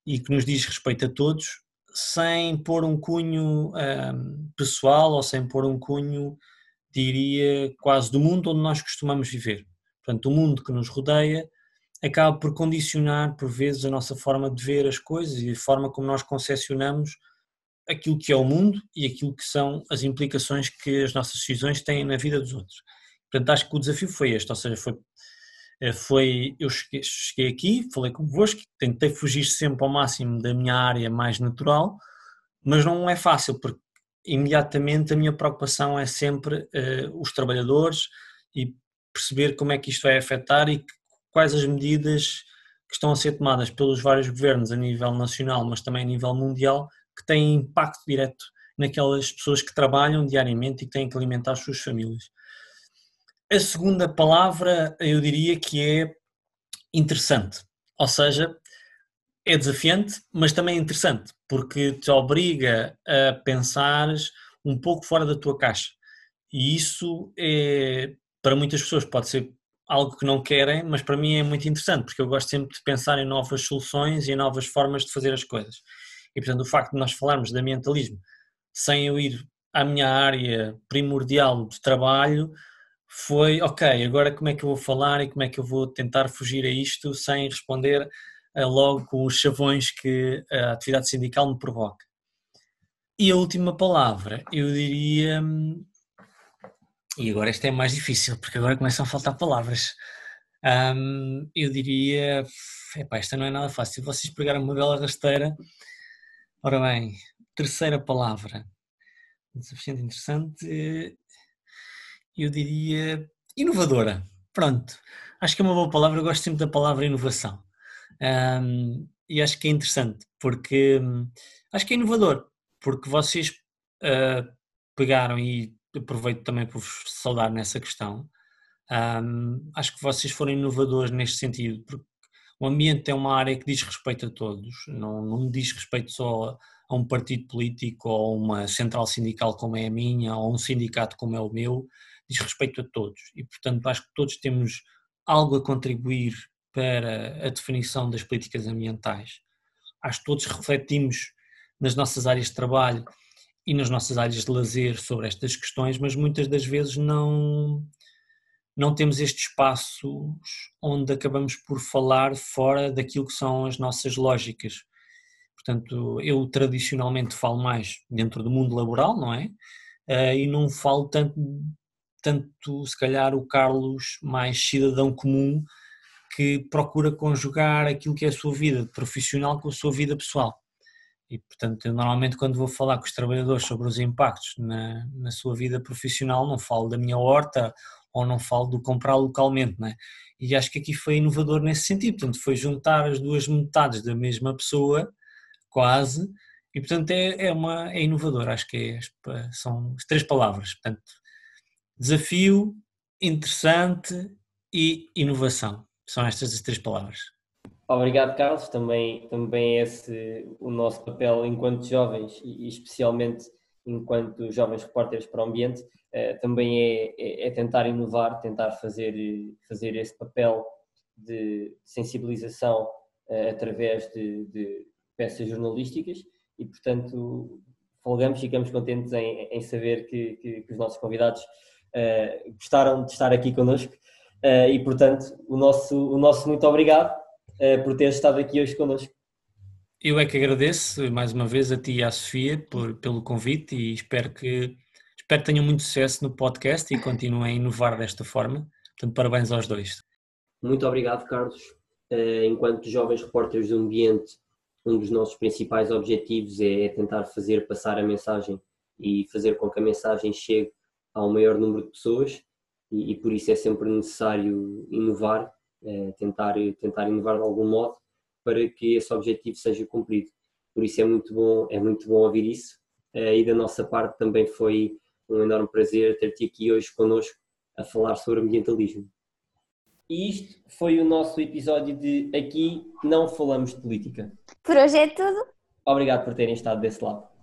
e que nos diz respeito a todos, sem pôr um cunho um, pessoal ou sem pôr um cunho, diria, quase do mundo onde nós costumamos viver. Portanto, o mundo que nos rodeia acaba por condicionar, por vezes, a nossa forma de ver as coisas e a forma como nós concepcionamos aquilo que é o mundo e aquilo que são as implicações que as nossas decisões têm na vida dos outros. Portanto, acho que o desafio foi este, ou seja, foi, foi eu cheguei, cheguei aqui, falei convosco, tentei fugir sempre ao máximo da minha área mais natural, mas não é fácil, porque imediatamente a minha preocupação é sempre uh, os trabalhadores e perceber como é que isto vai afetar e quais as medidas que estão a ser tomadas pelos vários governos a nível nacional, mas também a nível mundial, que têm impacto direto naquelas pessoas que trabalham diariamente e que têm que alimentar as suas famílias. A segunda palavra eu diria que é interessante, ou seja, é desafiante, mas também é interessante, porque te obriga a pensar um pouco fora da tua caixa. E isso é, para muitas pessoas pode ser algo que não querem, mas para mim é muito interessante, porque eu gosto sempre de pensar em novas soluções e em novas formas de fazer as coisas. E portanto, o facto de nós falarmos de ambientalismo sem eu ir à minha área primordial de trabalho foi, ok, agora como é que eu vou falar e como é que eu vou tentar fugir a isto sem responder uh, logo com os chavões que a atividade sindical me provoca. E a última palavra, eu diria. E agora esta é mais difícil, porque agora começam a faltar palavras. Um, eu diria. Epá, esta não é nada fácil. Vocês pegaram uma bela rasteira Ora bem, terceira palavra. Suficiente interessante. Eu diria inovadora. Pronto. Acho que é uma boa palavra. Eu gosto sempre da palavra inovação. Um, e acho que é interessante, porque um, acho que é inovador, porque vocês uh, pegaram e aproveito também por vos saudar nessa questão. Um, acho que vocês foram inovadores neste sentido, porque o ambiente é uma área que diz respeito a todos, não, não diz respeito só a um partido político ou uma central sindical como é a minha ou um sindicato como é o meu, diz respeito a todos e, portanto, acho que todos temos algo a contribuir para a definição das políticas ambientais. Acho que todos refletimos nas nossas áreas de trabalho e nas nossas áreas de lazer sobre estas questões, mas muitas das vezes não não temos estes espaços onde acabamos por falar fora daquilo que são as nossas lógicas. Portanto, eu tradicionalmente falo mais dentro do mundo laboral, não é? Uh, e não falo tanto, tanto, se calhar, o Carlos mais cidadão comum que procura conjugar aquilo que é a sua vida profissional com a sua vida pessoal. E, portanto, eu normalmente quando vou falar com os trabalhadores sobre os impactos na, na sua vida profissional, não falo da minha horta ou não falo do comprar localmente, né? E acho que aqui foi inovador nesse sentido, portanto, foi juntar as duas metades da mesma pessoa, quase, e portanto é, é, uma, é inovador, acho que é, são as três palavras, portanto, desafio, interessante e inovação, são estas as três palavras. Obrigado, Carlos. Também, também é esse o nosso papel enquanto jovens e especialmente enquanto jovens repórteres para o ambiente, eh, também é, é, é, tentar inovar, tentar fazer, fazer esse papel de sensibilização eh, através de, de peças jornalísticas e, portanto, folgamos, ficamos contentes em, em saber que, que, que, os nossos convidados uh, gostaram de estar aqui connosco uh, e, portanto, o nosso, o nosso muito obrigado uh, por ter estado aqui hoje connosco. Eu é que agradeço mais uma vez a ti e à Sofia por, pelo convite e espero que Espero que tenham muito sucesso no podcast e continuem a inovar desta forma. Portanto, parabéns aos dois. Muito obrigado, Carlos. Eh, enquanto jovens repórteres do ambiente, um dos nossos principais objetivos é tentar fazer passar a mensagem e fazer com que a mensagem chegue ao maior número de pessoas e, por isso é sempre necessário inovar, eh, tentar, tentar inovar de algum modo para que esse objetivo seja cumprido. Por isso é muito bom, é muito bom ouvir isso eh, e da nossa parte também foi um enorme prazer ter-te aqui hoje connosco a falar sobre ambientalismo. E isto foi o nosso episódio de Aqui Não Falamos de Política. Por hoje é tudo. Obrigado por terem estado desse lado.